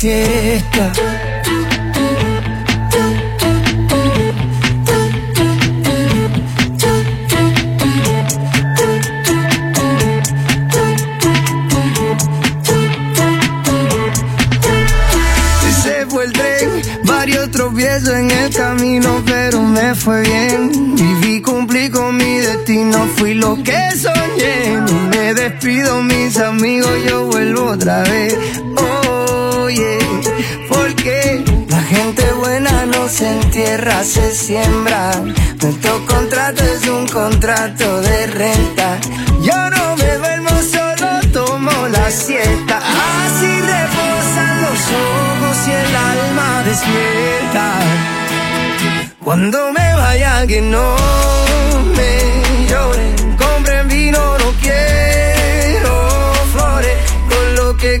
fiesta. Tropiezos en el camino, pero me fue bien. Viví, cumplí con mi destino, fui lo que soñé. Me despido, mis amigos, yo vuelvo otra vez. Oye, se entierra, se siembra. Nuestro contrato es un contrato de renta. Yo no me duermo, solo tomo la siesta. Así reposan los ojos y el alma despierta. Cuando me vaya que no me lloren, compren vino, no quiero flores. Con lo que he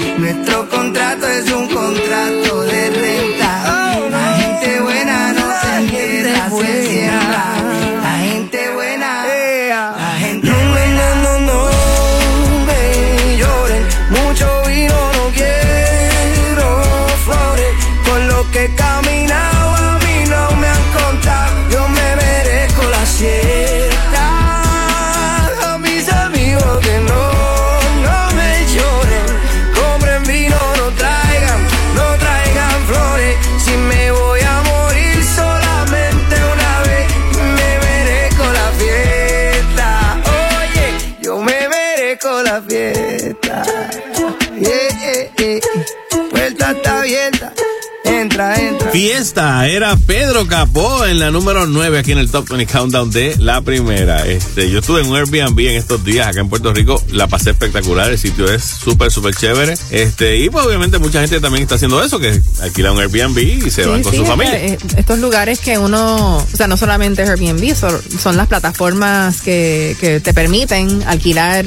Merezco la fiesta. Yeah, yeah, yeah. Puerta está abierta. Entra, entra. Fiesta, era Pedro Capó en la número 9 aquí en el Top 20 Countdown de la primera. Este, yo estuve en un Airbnb en estos días acá en Puerto Rico, la pasé espectacular, el sitio es súper, súper chévere. Este, y pues obviamente mucha gente también está haciendo eso, que alquila un Airbnb y se van con sí, su es familia. eh, estos lugares que uno, o sea, no solamente Airbnb, son, son las plataformas que, que te permiten alquilar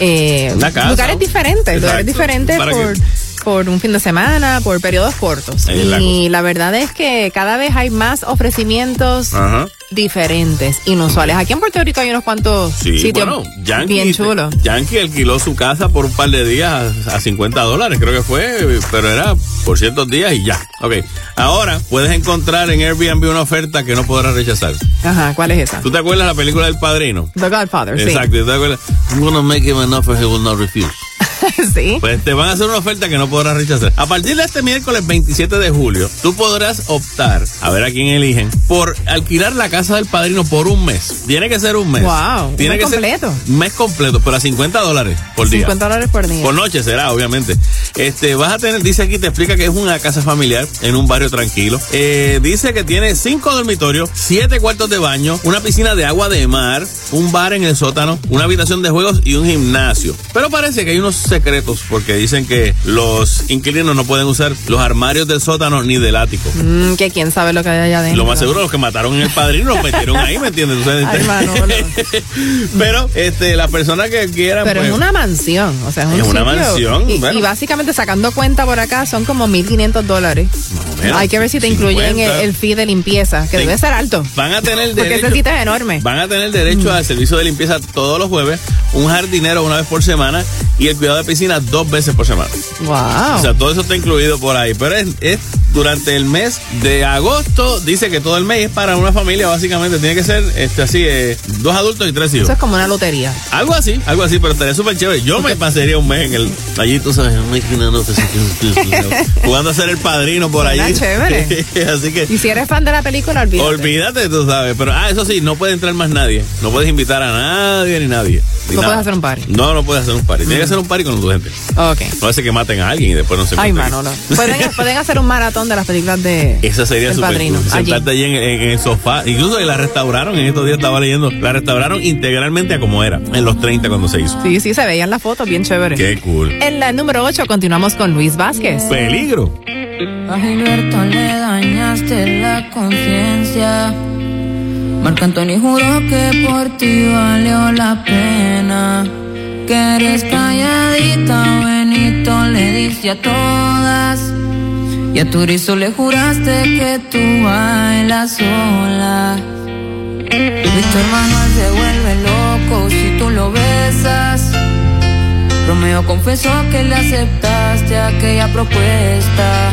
eh, casa. lugares diferentes, lugares Exacto. diferentes Para por, que- por un fin de semana, por periodos cortos. La y la verdad es que cada vez hay más ofrecimientos Ajá. Diferentes, inusuales. Aquí en Puerto Rico hay unos cuantos Sí, sitios bueno, Yankee, bien chulos. Yankee alquiló su casa por un par de días a, a 50 dólares, creo que fue, pero era por ciertos días y ya. Ok, ahora puedes encontrar en Airbnb una oferta que no podrás rechazar. Ajá, ¿cuál es esa? ¿Tú te acuerdas de la película del Padrino? The Godfather, sí. Exacto, ¿tú te acuerdas? I'm gonna make him an offer he will not refuse. sí. Pues te van a hacer una oferta que no podrás rechazar. A partir de este miércoles 27 de julio, tú podrás optar, a ver a quién eligen, por alquilar la casa del padrino por un mes. Tiene que ser un mes. Wow, un Tiene mes que completo. ser mes completo, pero a 50 dólares por día. 50 dólares por día. Por noche será, obviamente. Este, vas a tener, dice aquí, te explica que es una casa familiar en un barrio tranquilo. Eh, dice que tiene cinco dormitorios, siete cuartos de baño, una piscina de agua de mar, un bar en el sótano, una habitación de juegos y un gimnasio. Pero parece que hay unos secretos porque dicen que los inquilinos no pueden usar los armarios del sótano ni del ático. Mm, que quién sabe lo que hay allá adentro. Lo más seguro, los que mataron en el padrino los metieron ahí, ¿me entiendes? Ay, Manolo. Pero este, las personas que quieran. Pero pues, es una mansión, o sea, es un Es una mansión, Y, bueno. y básicamente sacando cuenta por acá son como 1.500 dólares. menos, Hay que ver si te incluyen 50. el, el fee de limpieza, que Sí. debe ser alto. Van a tener Porque derecho. ese sitio es enorme. Van a tener derecho al servicio de limpieza todos los jueves, un jardinero una vez por semana y el cuidado de piscina dos veces por semana. Wow. O sea, todo eso está incluido por ahí. Pero es, es durante el mes de agosto. Dice que todo el mes es para una familia, básicamente. Tiene que ser este, así, eh, dos adultos y tres hijos. Eso es como una lotería. Algo así, algo así, pero estaría súper chévere. Yo me pasaría un mes en el. Allí, tú sabes, jugando a ser el padrino por allí. chévere. así que. Y si eres fan de la película, olvídate. Olvídate, tú sabes. Pero, ah, eso sí, no puede entrar más nadie. No puedes invitar a nadie ni nadie. No nada. puedes hacer un party. No, no puedes hacer un party. Tiene que hacer un party con tu gente. Ok. No hace que maten a alguien y después no se Ay, encuentren. Manolo. Pueden, pueden hacer un maratón de las películas de Esa sería súper padrino. Sentarte allí en, en- en el sofá. Incluso la restauraron, en estos días estaba leyendo, la restauraron integralmente a como era, en los 30 cuando se hizo. Sí, sí, se veían las fotos, bien chévere. Qué cool. En la número 8 continuamos con Luis Vázquez. Peligro. A Gilberto le dañaste la conciencia. Marco Antonio juró que por ti valió la pena. Que eres calladita, Benito le dice a todas. Y a Turizo le juraste que tú bailas sola. Víctor Manuel se vuelve loco si tú lo besas. Romeo confesó que le aceptaste aquella propuesta.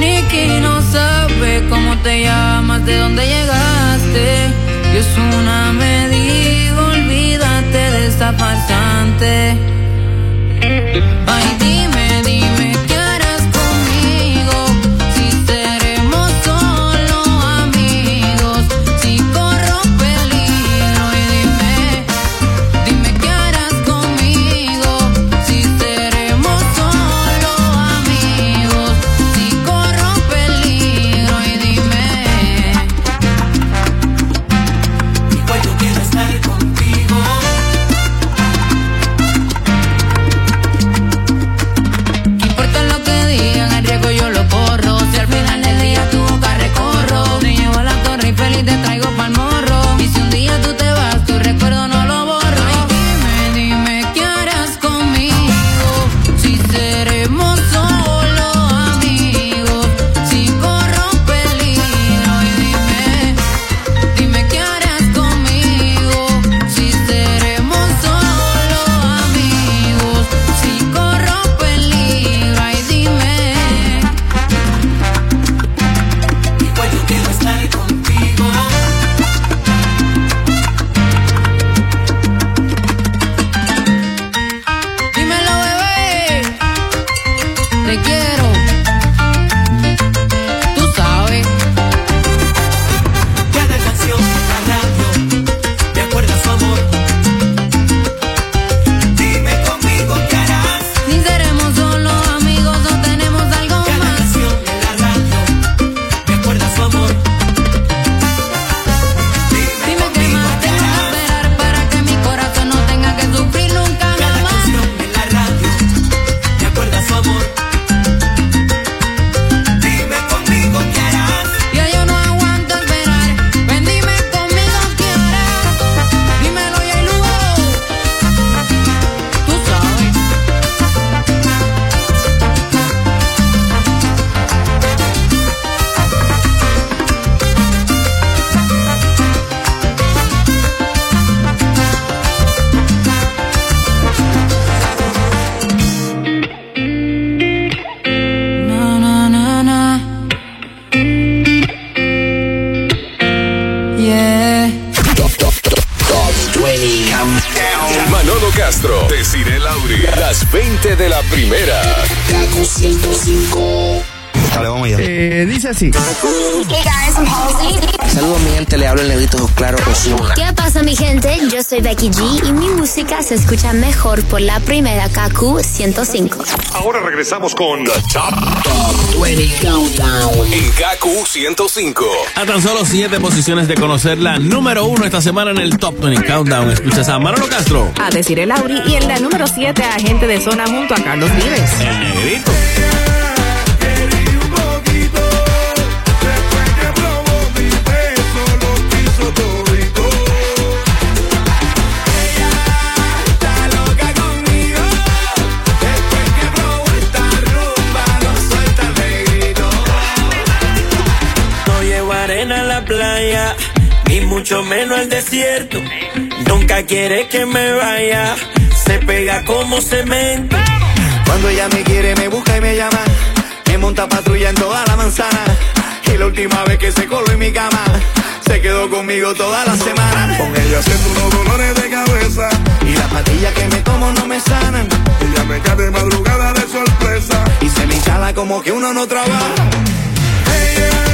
Nicky no sabe cómo te llamas, de dónde llegaste. Y es una me dijo, olvídate de esa farsante. Ay, se escucha mejor por la primera KQ 105. Ahora regresamos con The Top 20 Countdown. en KQ 105. A tan solo siete posiciones de conocer la número uno esta semana en el Top 20 Countdown. Escuchas a Manolo Castro, A decir el Lauri y en la número 7 agente de zona junto a Carlos Vives. el negrito. Mucho menos al desierto. Nunca quiere que me vaya, se pega como cemento. Cuando ella me quiere, me busca y me llama. Me monta patrulla en toda la manzana. Y la última vez que se coló en mi cama, se quedó conmigo toda la semana. Con ella siento unos dolores de cabeza. Y las pastillas que me tomo no me sanan. Ella me cae de madrugada de sorpresa. Y se me instala como que uno no trabaja. Ella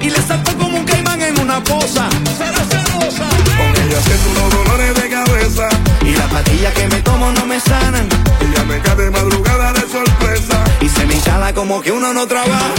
Y le saltó como un caimán en una poza. Cero celosa. Con ella siento unos dolores de cabeza. Y las pastillas que me tomo no me sanan. Ella me cae de madrugada de sorpresa. Y se me instala como que uno no trabaja.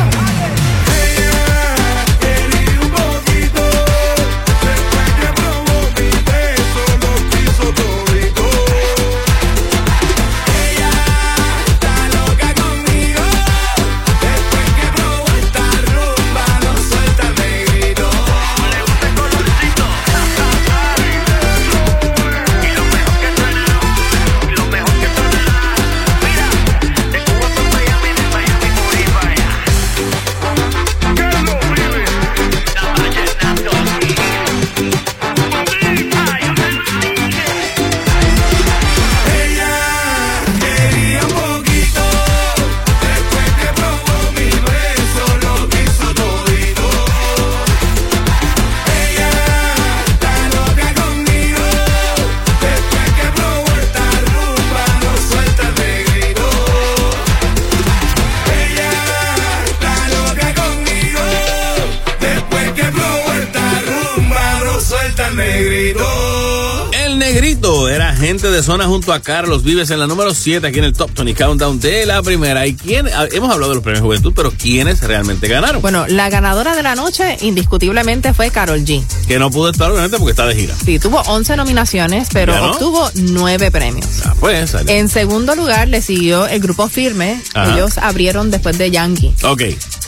De zona junto a Carlos Vives en la número 7 aquí en el Top 20 Countdown de la primera. ¿Y quién? ah, Hemos hablado de los premios Juventud, pero ¿quiénes realmente ganaron? Bueno, la ganadora de la noche indiscutiblemente fue Carol G. Que no pudo estar obviamente porque está de gira. Sí, tuvo 11 nominaciones, pero ¿Ganó? obtuvo 9 premios. Ah, pues salió. En segundo lugar le siguió el grupo Firme. Ajá. Ellos abrieron después de Yankee. Ok.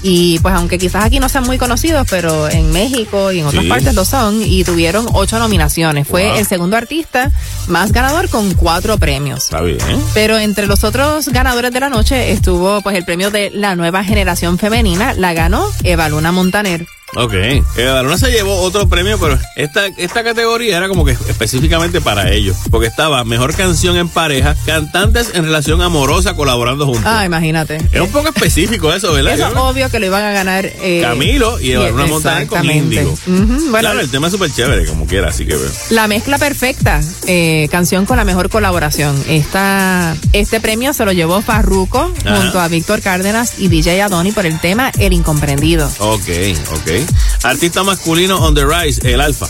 Y pues aunque quizás aquí no sean muy conocidos, pero en México y en otras Sí. partes lo son, y tuvieron ocho nominaciones. Fue Wow. el segundo artista más ganador con cuatro premios. Está bien. Pero entre los otros ganadores de la noche estuvo pues el premio de la nueva generación femenina, la ganó Eva Luna Montaner. Ok. Eva Luna se llevó otro premio, pero esta, esta categoría era como que específicamente para ellos. Porque estaba mejor canción en pareja, cantantes en relación amorosa colaborando juntos. Ah, imagínate. Es un poco específico eso, ¿verdad? Eso es obvio que lo iban a ganar eh, Camilo y Luna Montaner con. Índigo. Bueno, claro, el tema es súper chévere, como quiera, así que bueno. La mezcla perfecta, eh, canción con la mejor colaboración. Esta, este premio se lo llevó Farruko Ajá. junto a Víctor Cárdenas y DJ Adoni por el tema El Incomprendido. Ok, ok. Artista masculino on the rise, el Alfa.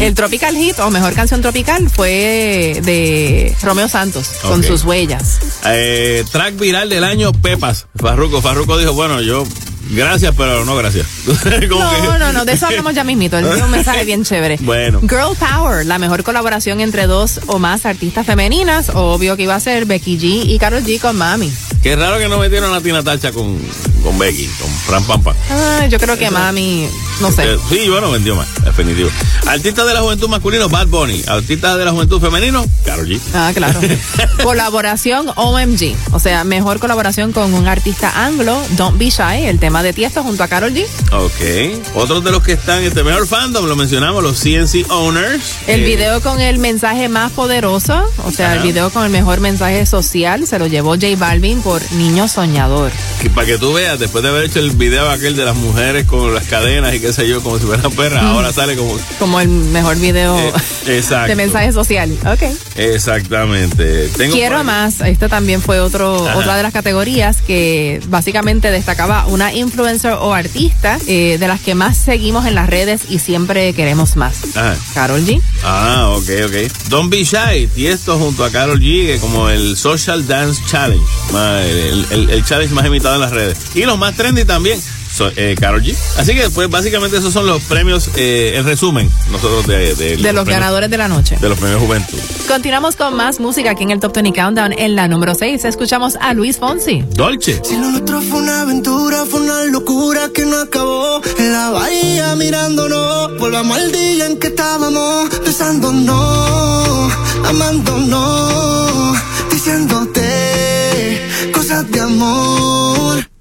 El Tropical Hit o mejor canción tropical fue de Romeo Santos con sus huellas. Eh, track viral del año, Pepas. Farruko. Farruko dijo, bueno, yo, gracias, pero no gracias. No, no, no, de eso hablamos ya mismito. Él dio un mensaje bien chévere. Bueno. Girl Power, la mejor colaboración entre dos o más artistas femeninas. Obvio que iba a ser Becky G y Karol G con Mami. Qué raro que no metieron a Tina Tacha con, con Becky, con Fran Pampa. Ah, yo creo que mami, no sé. Eh, Sí, bueno, vendió más, definitivo. Artista de la juventud masculino, Bad Bunny. Artista de la juventud femenino, Karol G. Ah, claro. colaboración OMG. O sea, mejor colaboración con un artista anglo, Don't Be Shy, el tema de Tiesto junto a Carol G. Ok. Otros de los que están, este mejor fandom, lo mencionamos, los CNC Owners. El Eh, video con el mensaje más poderoso, o sea, el video con el mejor mensaje social, se lo llevó J Balvin por Niño Soñador. que para que tú veas, después de haber hecho el video aquel de las mujeres con las cadenas y qué sé yo, como si fueran perras, Mm. ahora sale como... Como el mejor video Eh, exacto. de mensaje social. Ok. Exactamente. Tengo Quiero más. Este también fue otro, Ajá. otra de las categorías que básicamente destacaba una influencer o artista eh, de las que más seguimos en las redes y siempre queremos más. Ajá. Carol G. Ah, ok, ok. Don't Be Shy, y esto junto a Carol G, como el Social Dance Challenge, más- el, el- el challenge más imitado en las redes. Y los más trendy también, so- eh, Carol G. Así que, pues, básicamente esos son los premios, eh, en resumen, nosotros de, de, De los premios- ganadores de la noche. De los premios Juventud. Continuamos con más música aquí en el Top 20 Countdown. En la número 6 escuchamos a Luis Fonsi. Dolce. Si lo nuestro fue una aventura, fue una locura que no acabó. En la bahía mirándonos, volvamos al día en que estábamos besándonos, amándonos, diciéndote cosas de amor.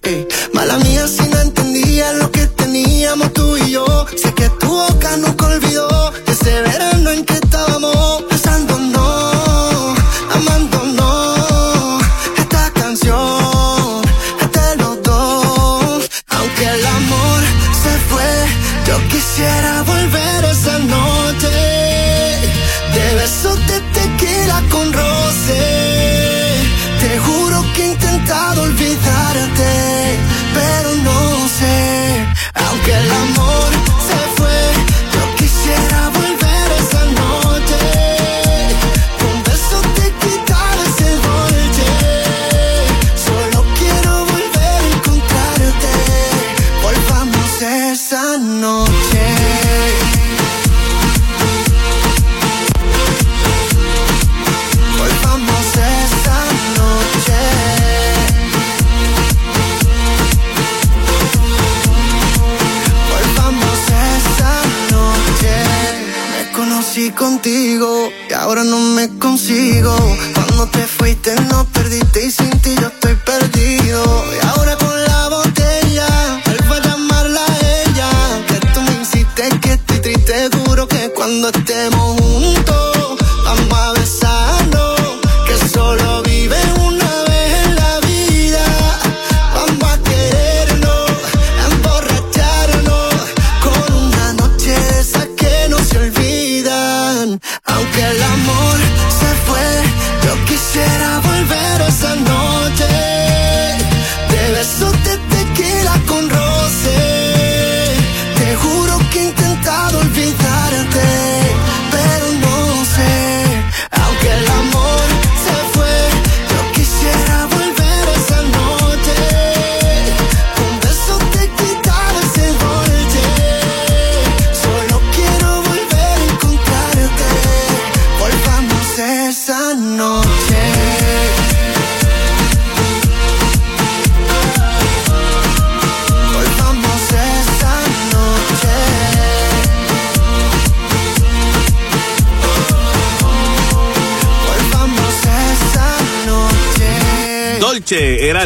Ey, mala mía si no entendía lo que teníamos tú y yo. Sé que tu boca nunca olvidó ese verano en que no perdiste y sin ti yo estoy perdido. Y ahora con la botella vuelvo a llamarla a ella. Que tú me insistes que estoy triste, juro que cuando estemos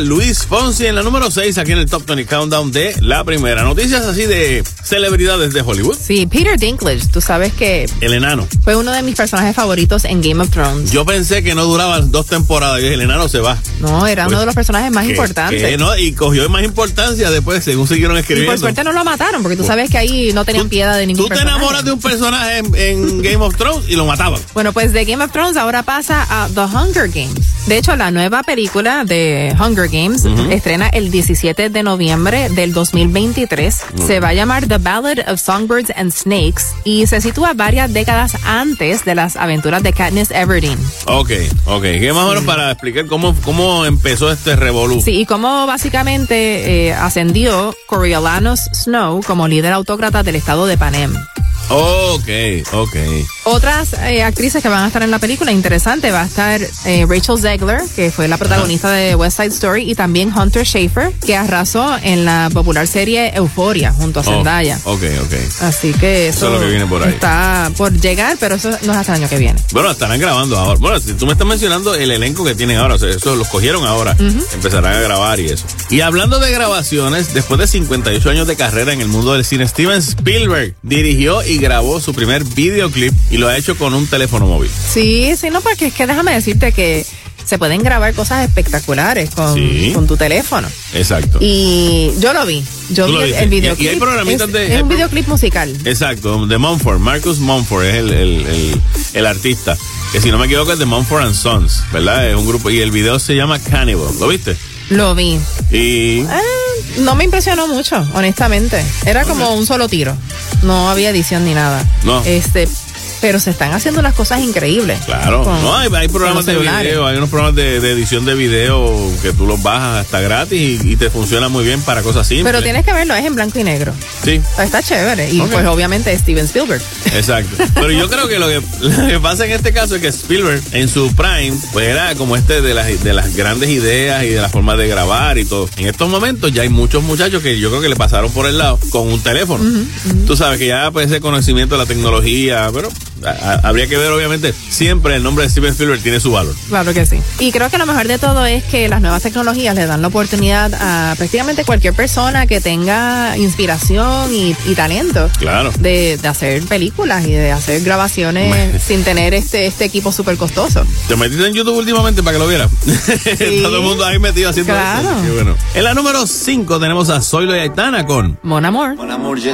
Luis Fonsi en la número 6 aquí en el Top 20 Countdown de la primera. Noticias así de celebridades de Hollywood. Sí, Peter Dinklage, tú sabes que El enano. fue uno de mis personajes favoritos en Game of Thrones. Yo pensé que no duraban dos temporadas. Dije, el enano se va. No, era uno de los personajes más Que- importantes. que no, y cogió más importancia después, según siguieron Y escribiendo. por suerte no lo mataron, porque tú sabes que ahí no tenían piedad de ningún Tú te personaje. enamoras de un personaje en, en Game of Thrones y lo mataban. Bueno, pues de Game of Thrones ahora pasa a The Hunger Games. De hecho, la nueva película de Hunger Games Ujú. estrena el 17 de noviembre del 2023. Ujú. Se va a llamar The Ballad of Songbirds and Snakes y se sitúa varias décadas antes de las aventuras de Katniss Everdeen. Ok, ok. Que más o menos para explicar cómo, cómo empezó este revolú. Sí, y cómo básicamente eh, ascendió Coriolanus Snow como líder autócrata del estado de Panem. Ok, ok. Otras eh, actrices que van a estar en la película, interesante, va a estar eh, Rachel Zegler, que fue la protagonista de West Side Story, y también Hunter Schafer, que arrasó en la popular serie Euphoria junto a Oh, Zendaya. ok, ok. Así que eso, Eso es lo que viene por ahí. está por llegar, pero eso no es hasta el año que viene. Bueno, estarán grabando ahora. Bueno, si tú me estás mencionando el elenco que tienen ahora, o sea, eso los cogieron ahora. Empezarán a grabar y eso. Y hablando de grabaciones, después de 58 años de carrera en el mundo del cine, Steven Spielberg dirigió y grabó su primer videoclip y lo ha hecho con un teléfono móvil. Sí, sí, no, porque es que déjame decirte que se pueden grabar cosas espectaculares con, Sí. con tu teléfono. Exacto. Y yo lo vi. Yo vi el, el Y- y videoclip. hay programitas es, de- es un pro- videoclip musical. Exacto, de Mumford, Marcus Mumford es el, el, el, el artista. Que si no me equivoco es de Mumford and Sons, ¿verdad? Es un grupo y el video se llama Cannibal, ¿lo viste? Lo vi. Y Ah, no me impresionó mucho, honestamente. Era como un solo tiro. No había edición ni nada. No. Este, pero se están haciendo unas cosas increíbles. Claro, no, hay, hay programas de video, hay unos programas de, de edición de video que tú los bajas hasta gratis y, y te funciona muy bien para cosas simples. Pero tienes que verlo, es en blanco y negro. Sí, Está chévere. Y pues obviamente es Steven Spielberg. exacto. Pero yo creo que lo, que lo que pasa en este caso es que Spielberg en su prime pues era como este de las, de las grandes ideas y de la forma de grabar y todo. En estos momentos ya hay muchos muchachos que yo creo que le pasaron por el lado con un teléfono. Tú sabes que ya pues ese conocimiento de la tecnología, pero a- habría que ver obviamente siempre el nombre de Steven Spielberg tiene su valor. Claro que sí. Y creo que lo mejor de todo es que las nuevas tecnologías le dan la oportunidad a prácticamente cualquier persona que tenga inspiración y, y talento Claro. de, de hacer películas y de hacer grabaciones sin tener este, este equipo súper costoso. ¿Te metiste en YouTube últimamente para que lo vieras? Todo el mundo ahí metido haciendo Claro. eso. Qué bueno. En la número 5 tenemos a Zoilo y Aitana con Mon Amor. Mon amour, je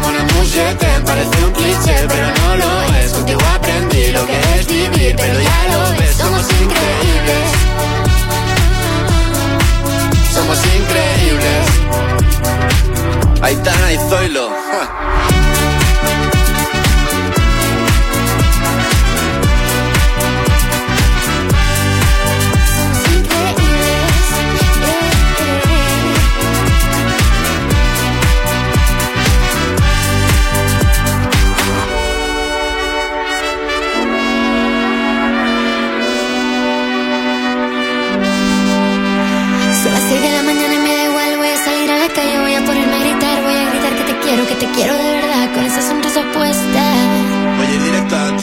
mon t'aime, parece un cliché, pero no lo es. Contigo aprendí lo que es vivir, pero ya lo ves, somos increíbles. Somos increíbles. Aitana y Zoilo.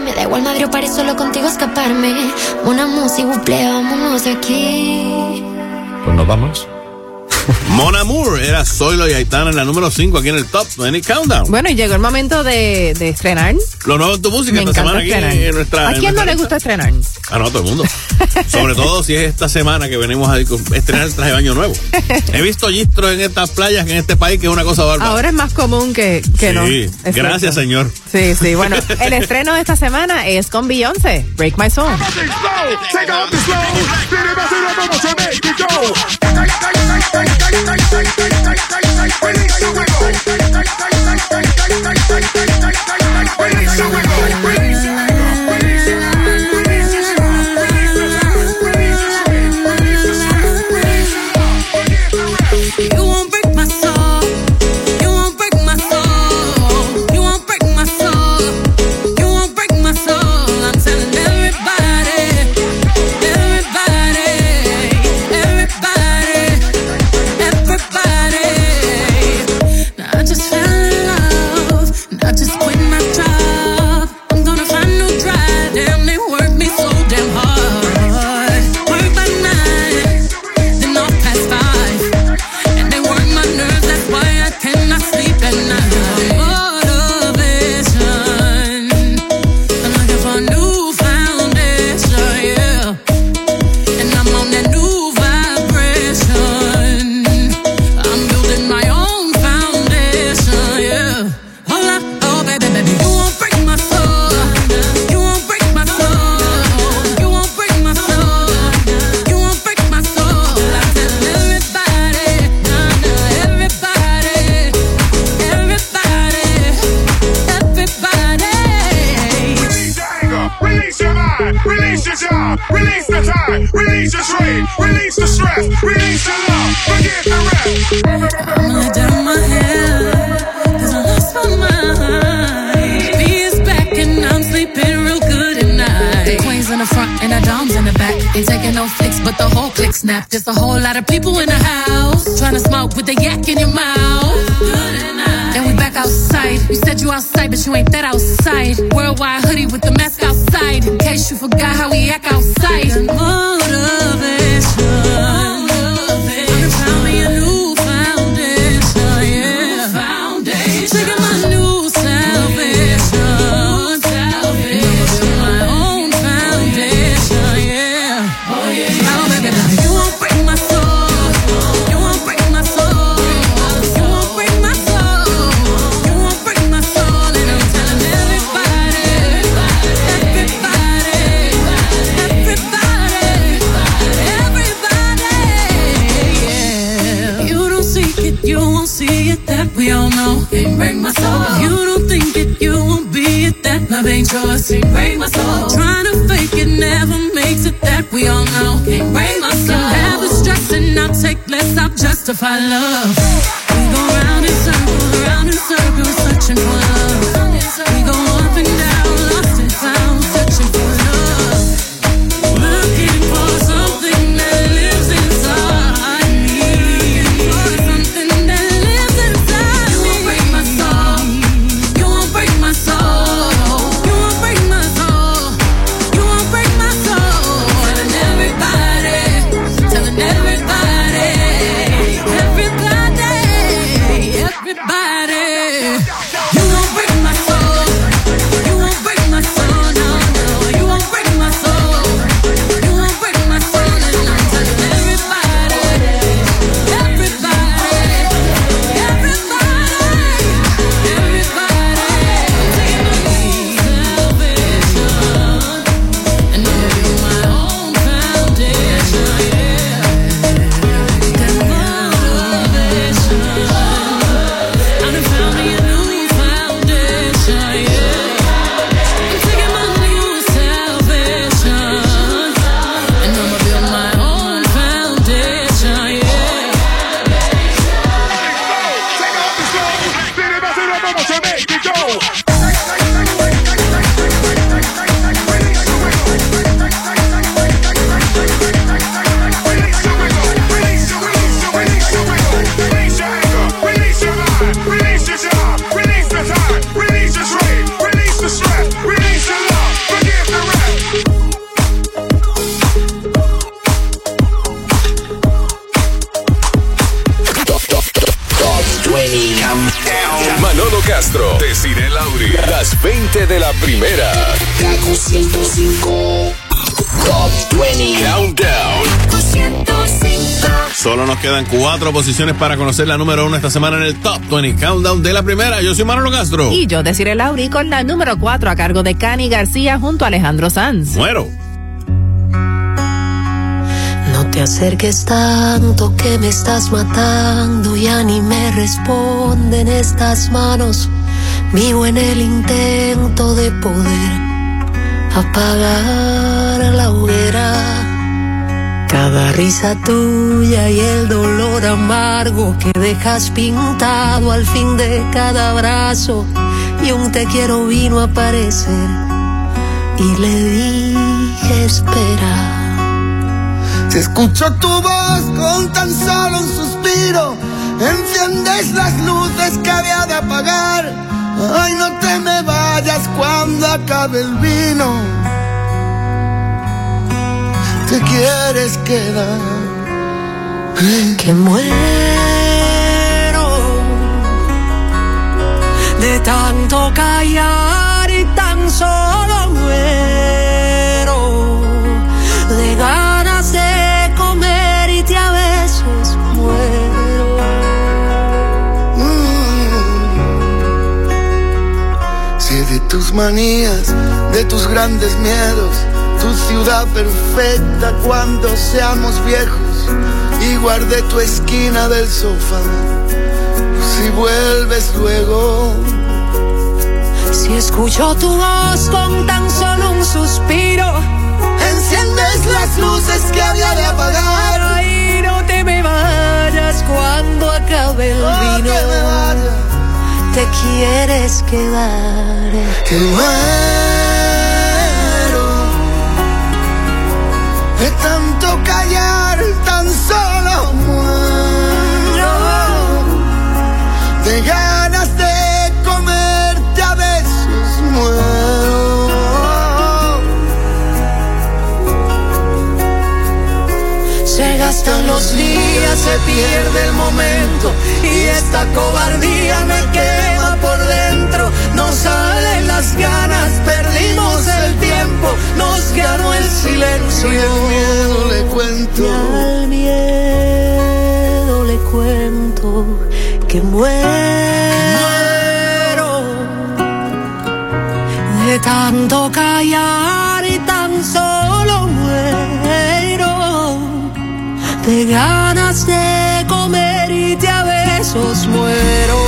Me da igual Madrid o solo contigo escaparme. Una música, buple, aquí. Pues nos vamos. Mon Amour era Zoilo y Aitana en la número 5 aquí en el Top 20 Countdown. Bueno, y llegó el momento de, de estrenar. Lo nuevo en tu música Me esta semana aquí en nuestra. ¿A en quién no le gusta estrenar? Ah, no, todo el mundo. Sobre todo si es esta semana que venimos a estrenar el traje de baño nuevo. He visto gistros en estas playas, en este país, que es una cosa bárbara. Ahora es más común que, que no. sí, gracias, señor. Sí, sí. Bueno, el estreno de esta semana es con Beyoncé, Break My Soul. Release the release the. I'm gonna down my head, cause I lost my mind. Back and I'm sleeping real good at night. The queens in the front and the doms in the back. Ain't taking no flicks, but the whole. There's a whole lot of people in the house. Trying to smoke with the yak in your mouth. And we back outside. You said you outside, but you ain't that outside. Worldwide hoodie with the mask outside. In case you forgot how we act outside. Motivation. Think it, you won't be it. That love ain't yours. Can't break my soul. Trying to fake it never makes it. That we all know. Can't break my soul. Have the stress and I'll take less. I'll justify love. Cuatro posiciones para conocer la número uno esta semana en el Top 20 Countdown de la primera. Yo soy Manolo Castro. Y yo deciré Lauri con la número 4 a cargo de Cani García junto a Alejandro Sanz. Muero. No te acerques tanto que me estás matando, ya ni me responden estas manos. Vivo en el intento de poder apagar la hoguera. Cada risa tuya y el dolor amargo que dejas pintado al fin de cada abrazo. Y un te quiero vino a aparecer y le dije espera. Si escucho tu voz con tan solo un suspiro, enciendes las luces que había de apagar. Ay, no te me vayas cuando acabe el vino. Te quieres quedar. Que muero de tanto callar y tan solo muero de ganas de comer y te a besos muero. Si de tus manías, de tus grandes miedos, tu ciudad perfecta cuando seamos viejos y guardé tu esquina del sofá. Si vuelves luego, Si escucho tu voz con tan solo un suspiro, enciendes las luces que había de apagar. Ay, no te me vayas cuando acabe el Oh, vino. que me vaya. Te quieres quedar. Que de tanto callar, tan solo muero de ganas de comerte a besos muero. Se gastan los días, se pierde el momento y esta cobardía me quema por dentro. No salen las ganas, perdimos el tiempo, nos ganó el silencio. Y el miedo le cuento. Y al miedo le cuento que muero de tanto callar y tan solo muero de ganas de comer y te a besos muero.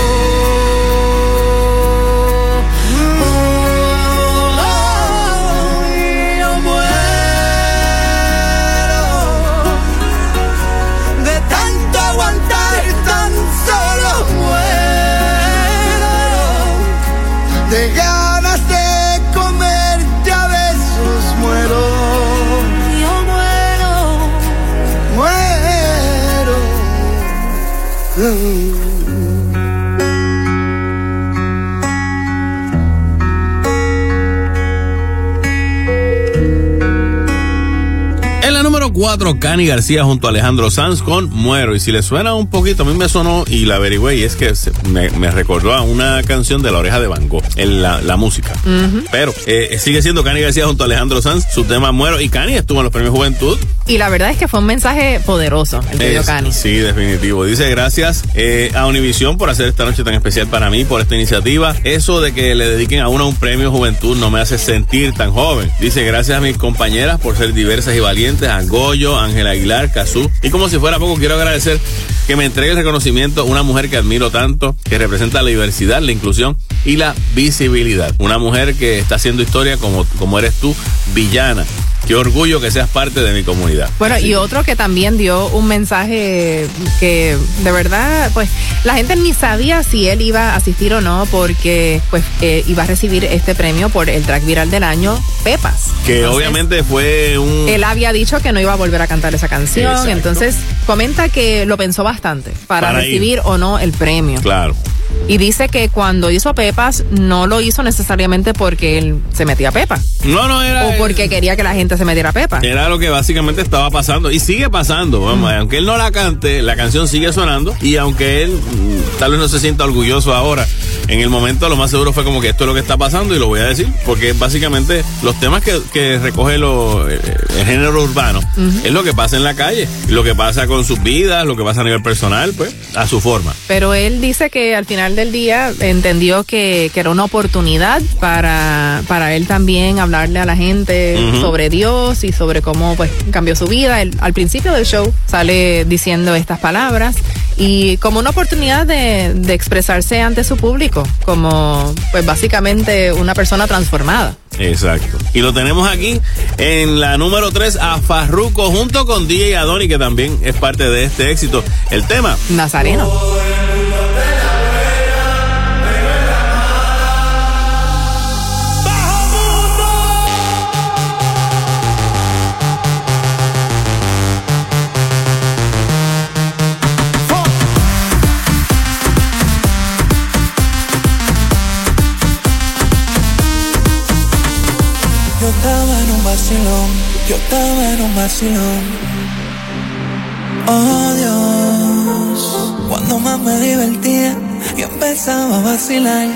4, Cani García junto a Alejandro Sanz con Muero. Y si le suena un poquito, a mí me sonó y la averigüé y es que se- me, me recordó a una canción de La Oreja de Van Gogh, en la, la música. Pero eh, sigue siendo Cani García junto a Alejandro Sanz, su tema Muero. Y Cani estuvo en los premios Juventud. Y la verdad es que fue un mensaje poderoso el Es- Cani. Sí, definitivo. Dice gracias eh, a Univisión por hacer esta noche tan especial para mí, por esta iniciativa. Eso de que le dediquen a uno un premio juventud no me hace sentir tan joven. Dice gracias a mis compañeras por ser diversas y valientes, a Goyo, Ángela Aguilar, Cazú. Y como si fuera poco, quiero agradecer que me entregue el reconocimiento a una mujer que admiro tanto, que representa la diversidad, la inclusión y la visibilidad. Una mujer que está haciendo historia como, como eres tú, villana. Qué orgullo que seas parte de mi comunidad. Bueno, y otro que también dio un mensaje que de verdad, pues la gente ni sabía si él iba a asistir o no, porque pues eh, iba a recibir este premio por el track viral del año, Pepas. Que obviamente fue un... Él había dicho que no iba a volver a cantar esa canción, Exacto. entonces comenta que lo pensó bastante para, Para ir. recibir o no el premio. Claro. Y dice que cuando hizo Pepas no lo hizo necesariamente porque él se metía a Pepa No, no era. o porque quería que la gente se metiera a Pepa. Era lo que básicamente estaba pasando y sigue pasando. Vamos, aunque él no la cante, la canción sigue sonando y aunque él mm, tal vez no se sienta orgulloso ahora en el momento lo más seguro fue como que esto es lo que está pasando y lo voy a decir, porque básicamente los temas que, que recoge lo, eh, el género urbano Ujú. es lo que pasa en la calle, lo que pasa con sus vidas, lo que pasa a nivel personal, pues a su forma. Pero él dice que al final del día entendió que, que era una oportunidad para, para él también hablarle a la gente Ujú. sobre Dios y sobre cómo pues cambió su vida. Él, al principio del show sale diciendo estas palabras y como una oportunidad de, de expresarse ante su público, como pues básicamente una persona transformada. Exacto. Y lo tenemos aquí en la número 3 a Farruko junto con DJ Adoni, que también es parte de este éxito. El tema. Nazareno. Vacilón. Oh Dios, cuando más me divertía, yo empezaba a vacilar.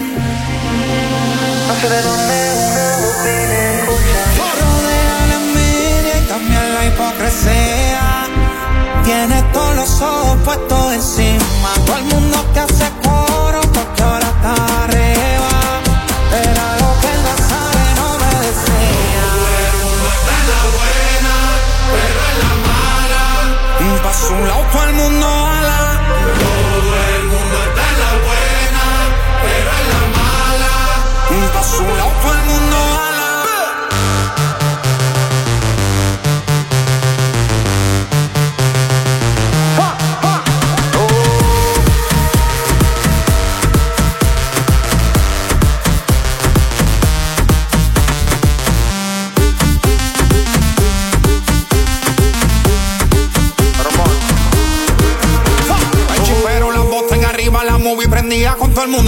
No sé de dónde una. Rodea la envidia y también la hipocresía. Tienes todos los ojos puestos encima. Todo el mundo te hace coro porque ahora está Su lado el mundo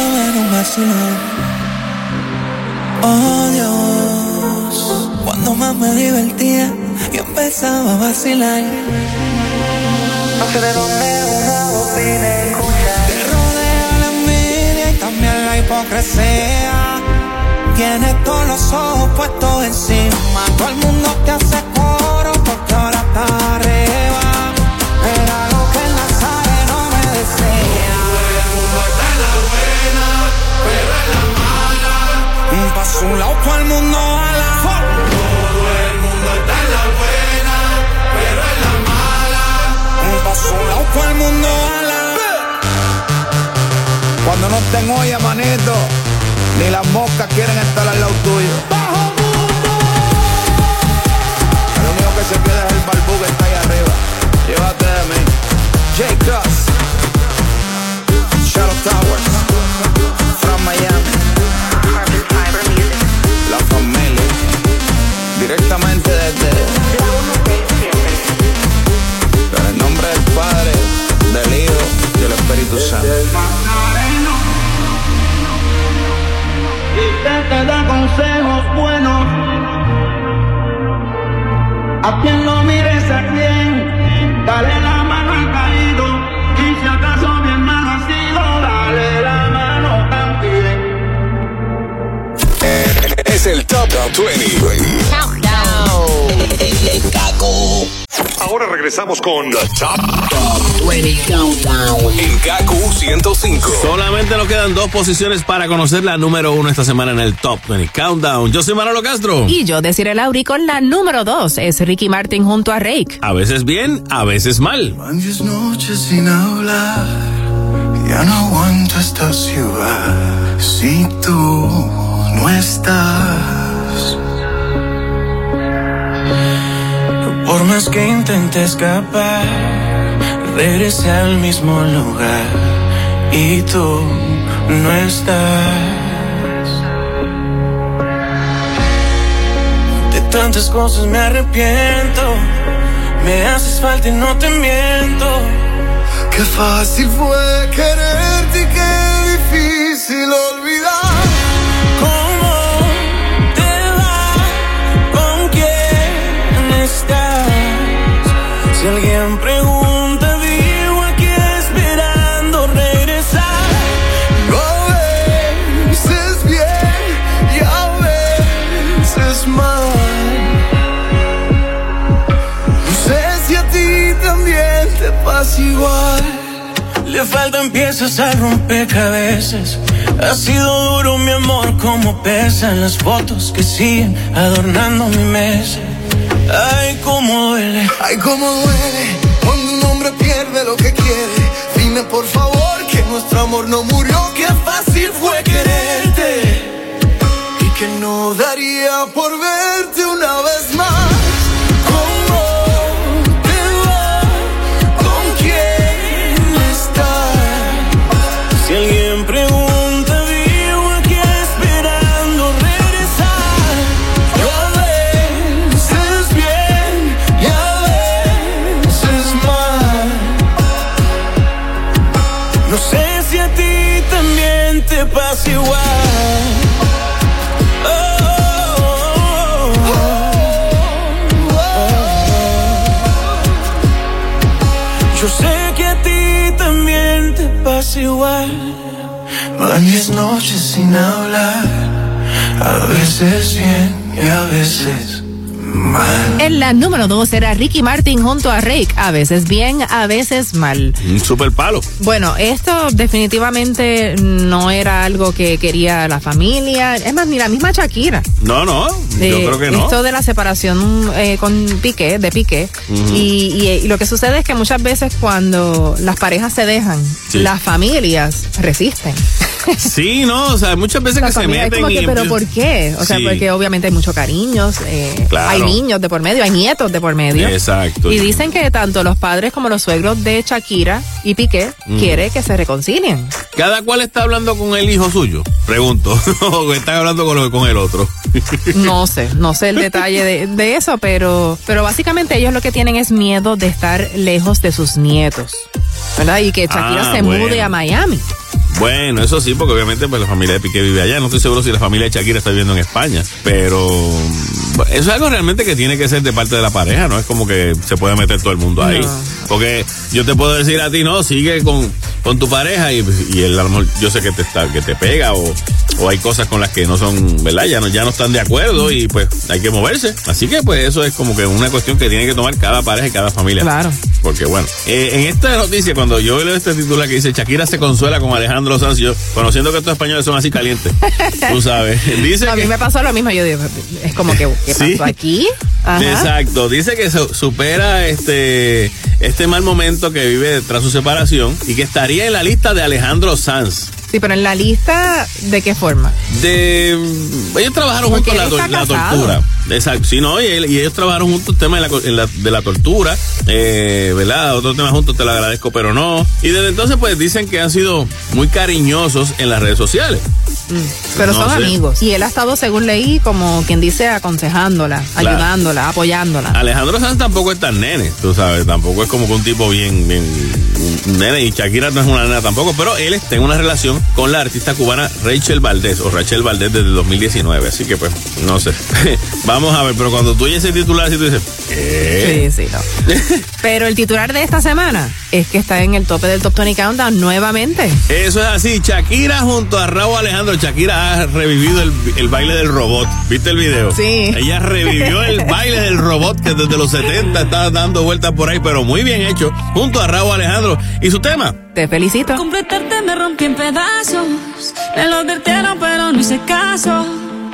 en un vacilón. Oh Dios, cuando más me divertía, yo empezaba a vacilar. No sé de dónde una bobina escucha. Te rodea la envidia y también la hipocresía. Tienes todos los ojos puestos encima. Todo el mundo te hace su lado el mundo ala. Todo el mundo está en la buena, pero en la mala. Pa' su lado todo el mundo ala. Cuando no estén hoy, manito, ni las moscas quieren estar al lado tuyo. El único que se queda es el barbú que está ahí arriba. Llévate de mí. J. Cross. Espíritu Santo. Y te, te da consejos buenos. A quien lo mires a quien, dale la mano al caído. Y si acaso bien mal ha sido, dale la mano también. Es el Top 20. Ahora regresamos con The Top, 20 Countdown. En KQ 105. Solamente nos quedan dos posiciones para conocer la número uno esta semana en el Top 20 Countdown. Yo soy Manolo Castro. Y yo deciré Lauri con la número dos es Ricky Martin junto a Rake. A veces bien, a veces mal. Noches sin hablar, ya no aguanto esta ciudad si tú no estás. Por más que intente escapar, regresé al mismo lugar y tú no estás. De tantas cosas me arrepiento. Me haces falta y no te miento. Qué fácil fue quererte y qué difícil olvidar. Si alguien pregunta, digo aquí esperando regresar. A veces bien y a veces mal. No sé si a ti también te pasa igual. Le faltan piezas al rompecabezas. Ha sido duro mi amor como pesan las fotos que siguen adornando mi mesa. Ay, cómo duele. Ay, cómo duele cuando un hombre pierde lo que quiere. Dime por favor que nuestro amor no murió, que fácil fue quererte. Y que no daría por verte una vez más. Diez noches sin hablar, a veces bien y a veces mal. En la número dos era Ricky Martin junto a Rake. A veces bien, a veces mal. Un super palo. Bueno, esto definitivamente no era algo que quería la familia. Es más, ni la misma Shakira. No, no, yo Eh, creo que no. Esto de la separación eh, con Piqué, de Piqué. Ujú. y, y- y lo que sucede es que muchas veces cuando las parejas se dejan, Sí. las familias resisten. Sí, no, o sea, muchas veces La que se familia es meten como que, y pero ¿por qué? O sea, Sí. porque obviamente hay muchos cariños, eh, Claro. hay niños de por medio, hay nietos de por medio. Exacto. Y dicen que tanto los padres como los suegros de Shakira y Piqué Ujú. quiere que se reconcilien. Cada cual está hablando con el hijo suyo, pregunto. o están hablando con, con el otro. No sé, no sé el detalle de, de eso, pero, pero básicamente ellos lo que tienen es miedo de estar lejos de sus nietos, ¿verdad? Y que Shakira Ah, se bueno. mude a Miami. Bueno, eso sí, porque obviamente pues, la familia de Piqué vive allá. No estoy seguro si la familia de Shakira está viviendo en España. Pero eso es algo realmente que tiene que ser de parte de la pareja, ¿no? Es como que se puede meter todo el mundo ahí. No. Porque yo te puedo decir a ti, no, sigue con, con tu pareja y, y él a lo mejor yo sé que te, está, que te pega o, o hay cosas con las que no son, ¿verdad? Ya no, ya no están de acuerdo y pues hay que moverse. Así que pues eso es como que una cuestión que tiene que tomar cada pareja y cada familia. Claro. Porque bueno, eh, en esta noticia, cuando yo leo este titular que dice Shakira se consuela con Alejandro Sanz, yo, conociendo que estos españoles son así calientes, tú sabes, dice a que... mí me pasó lo mismo, yo digo, es como que, ¿qué Sí. pasó aquí? Ajá. Exacto, dice que su- supera este este mal momento que vive tras su separación y que estaría en la lista de Alejandro Sanz. Sí, pero en la lista, ¿de qué forma? De ellos trabajaron juntos la, la tortura. Exacto, sí, no, y, y ellos trabajaron juntos el tema de la, en la- de la tortura, eh, ¿verdad? Otro tema juntos te lo agradezco, pero no. Y desde entonces, pues dicen que han sido muy cariñosos en las redes sociales. Pero No son sé. amigos. Y él ha estado, según leí, como quien dice, aconsejándola, Claro. ayudándola, apoyándola. Alejandro Sanz tampoco es tan nene, tú sabes, tampoco es como que un tipo bien, bien nene y Shakira no es una nena tampoco, pero él está en una relación con la artista cubana Rachel Valdés o Rachel Valdés desde 2019, así que pues no sé. Vamos a ver, pero cuando tú oyes ese titular así tú dices, ¿qué? Sí, sí, no. Pero el titular de esta semana es que está en el tope del Top 20 Countdown nuevamente. Eso es así, Shakira junto a Raúl Alejandro, Shakira ha revivido el, el baile del robot, ¿viste el video? Sí. Ella revivió el baile del robot que desde los 70 está dando vueltas por ahí, pero muy bien hecho, junto a Raúl Alejandro y su tema. Te felicito. Completarte me rompí en pedazos. Me lo advirtieron, pero no hice caso.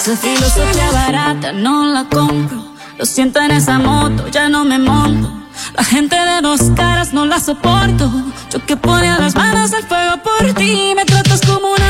Esa filosofía barata no la compro. Lo siento en esa moto, ya no me monto. La gente de dos caras no la soporto. Yo que ponía las manos al fuego por ti. Me tratas como una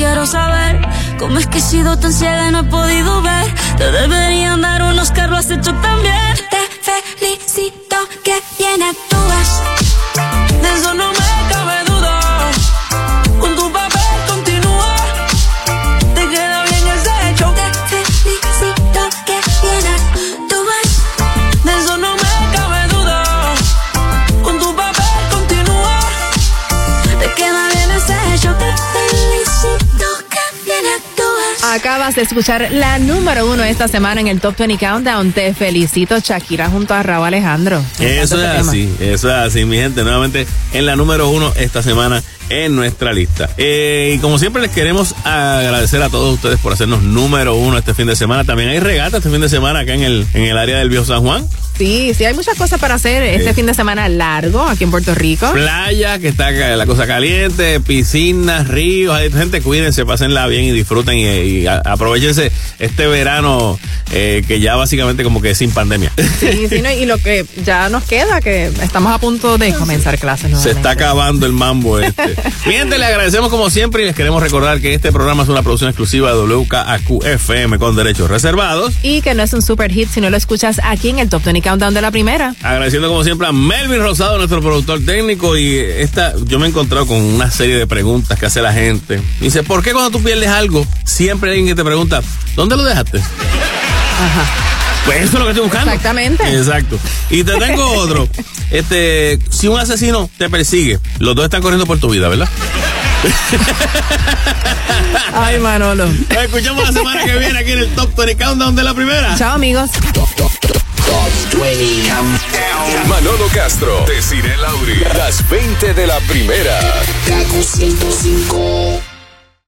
quiero saber. ¿Cómo es que he sido tan ciega y no he podido ver? Te deberían dar unos carros, has hecho también. Te felicito que bien Acabas de escuchar la número uno esta semana en el Top 20 Countdown. Te felicito, Shakira, junto a Raúl Alejandro. Eso es este tema. así, eso es así, mi gente. Nuevamente en la número uno esta semana en nuestra lista. Eh, y como siempre les queremos agradecer a todos ustedes por hacernos número uno este fin de semana. También hay regata este fin de semana acá en el, en el área del Viejo San Juan. Sí, sí, hay muchas cosas para hacer este fin de semana largo aquí en Puerto Rico. Playa, que está la cosa caliente, piscinas, ríos. Hay gente, cuídense, pásenla bien y disfruten y, y aprovechense este verano eh, que ya básicamente como que es sin pandemia. Sí, sí, no, y lo que ya nos queda, que estamos a punto de comenzar clases Se nuevamente. está acabando el mambo este. Mi gente, le agradecemos como siempre y les queremos recordar que este programa es una producción exclusiva de WKAQ FM con derechos reservados. Y que no es un super hit si no lo escuchas aquí en el Top 20 Countdown de la primera. Agradeciendo como siempre a Melvin Rosado, nuestro productor técnico. Y esta, yo me he encontrado con una serie de preguntas que hace la gente. Dice, ¿por qué cuando tú pierdes algo, siempre hay alguien que te pregunta, ¿dónde lo dejaste? Ajá. Pues eso es lo que estoy buscando. Exactamente. Exacto. Y te tengo otro. Este, si un asesino te persigue, los dos están corriendo por tu vida, ¿verdad? Ay, Manolo. Nos escuchamos la semana que viene aquí en el Top 20 Countdown de la primera. Chao, amigos. Manolo Castro, Desiree Lauri, las 20 de la primera. Kaku 105.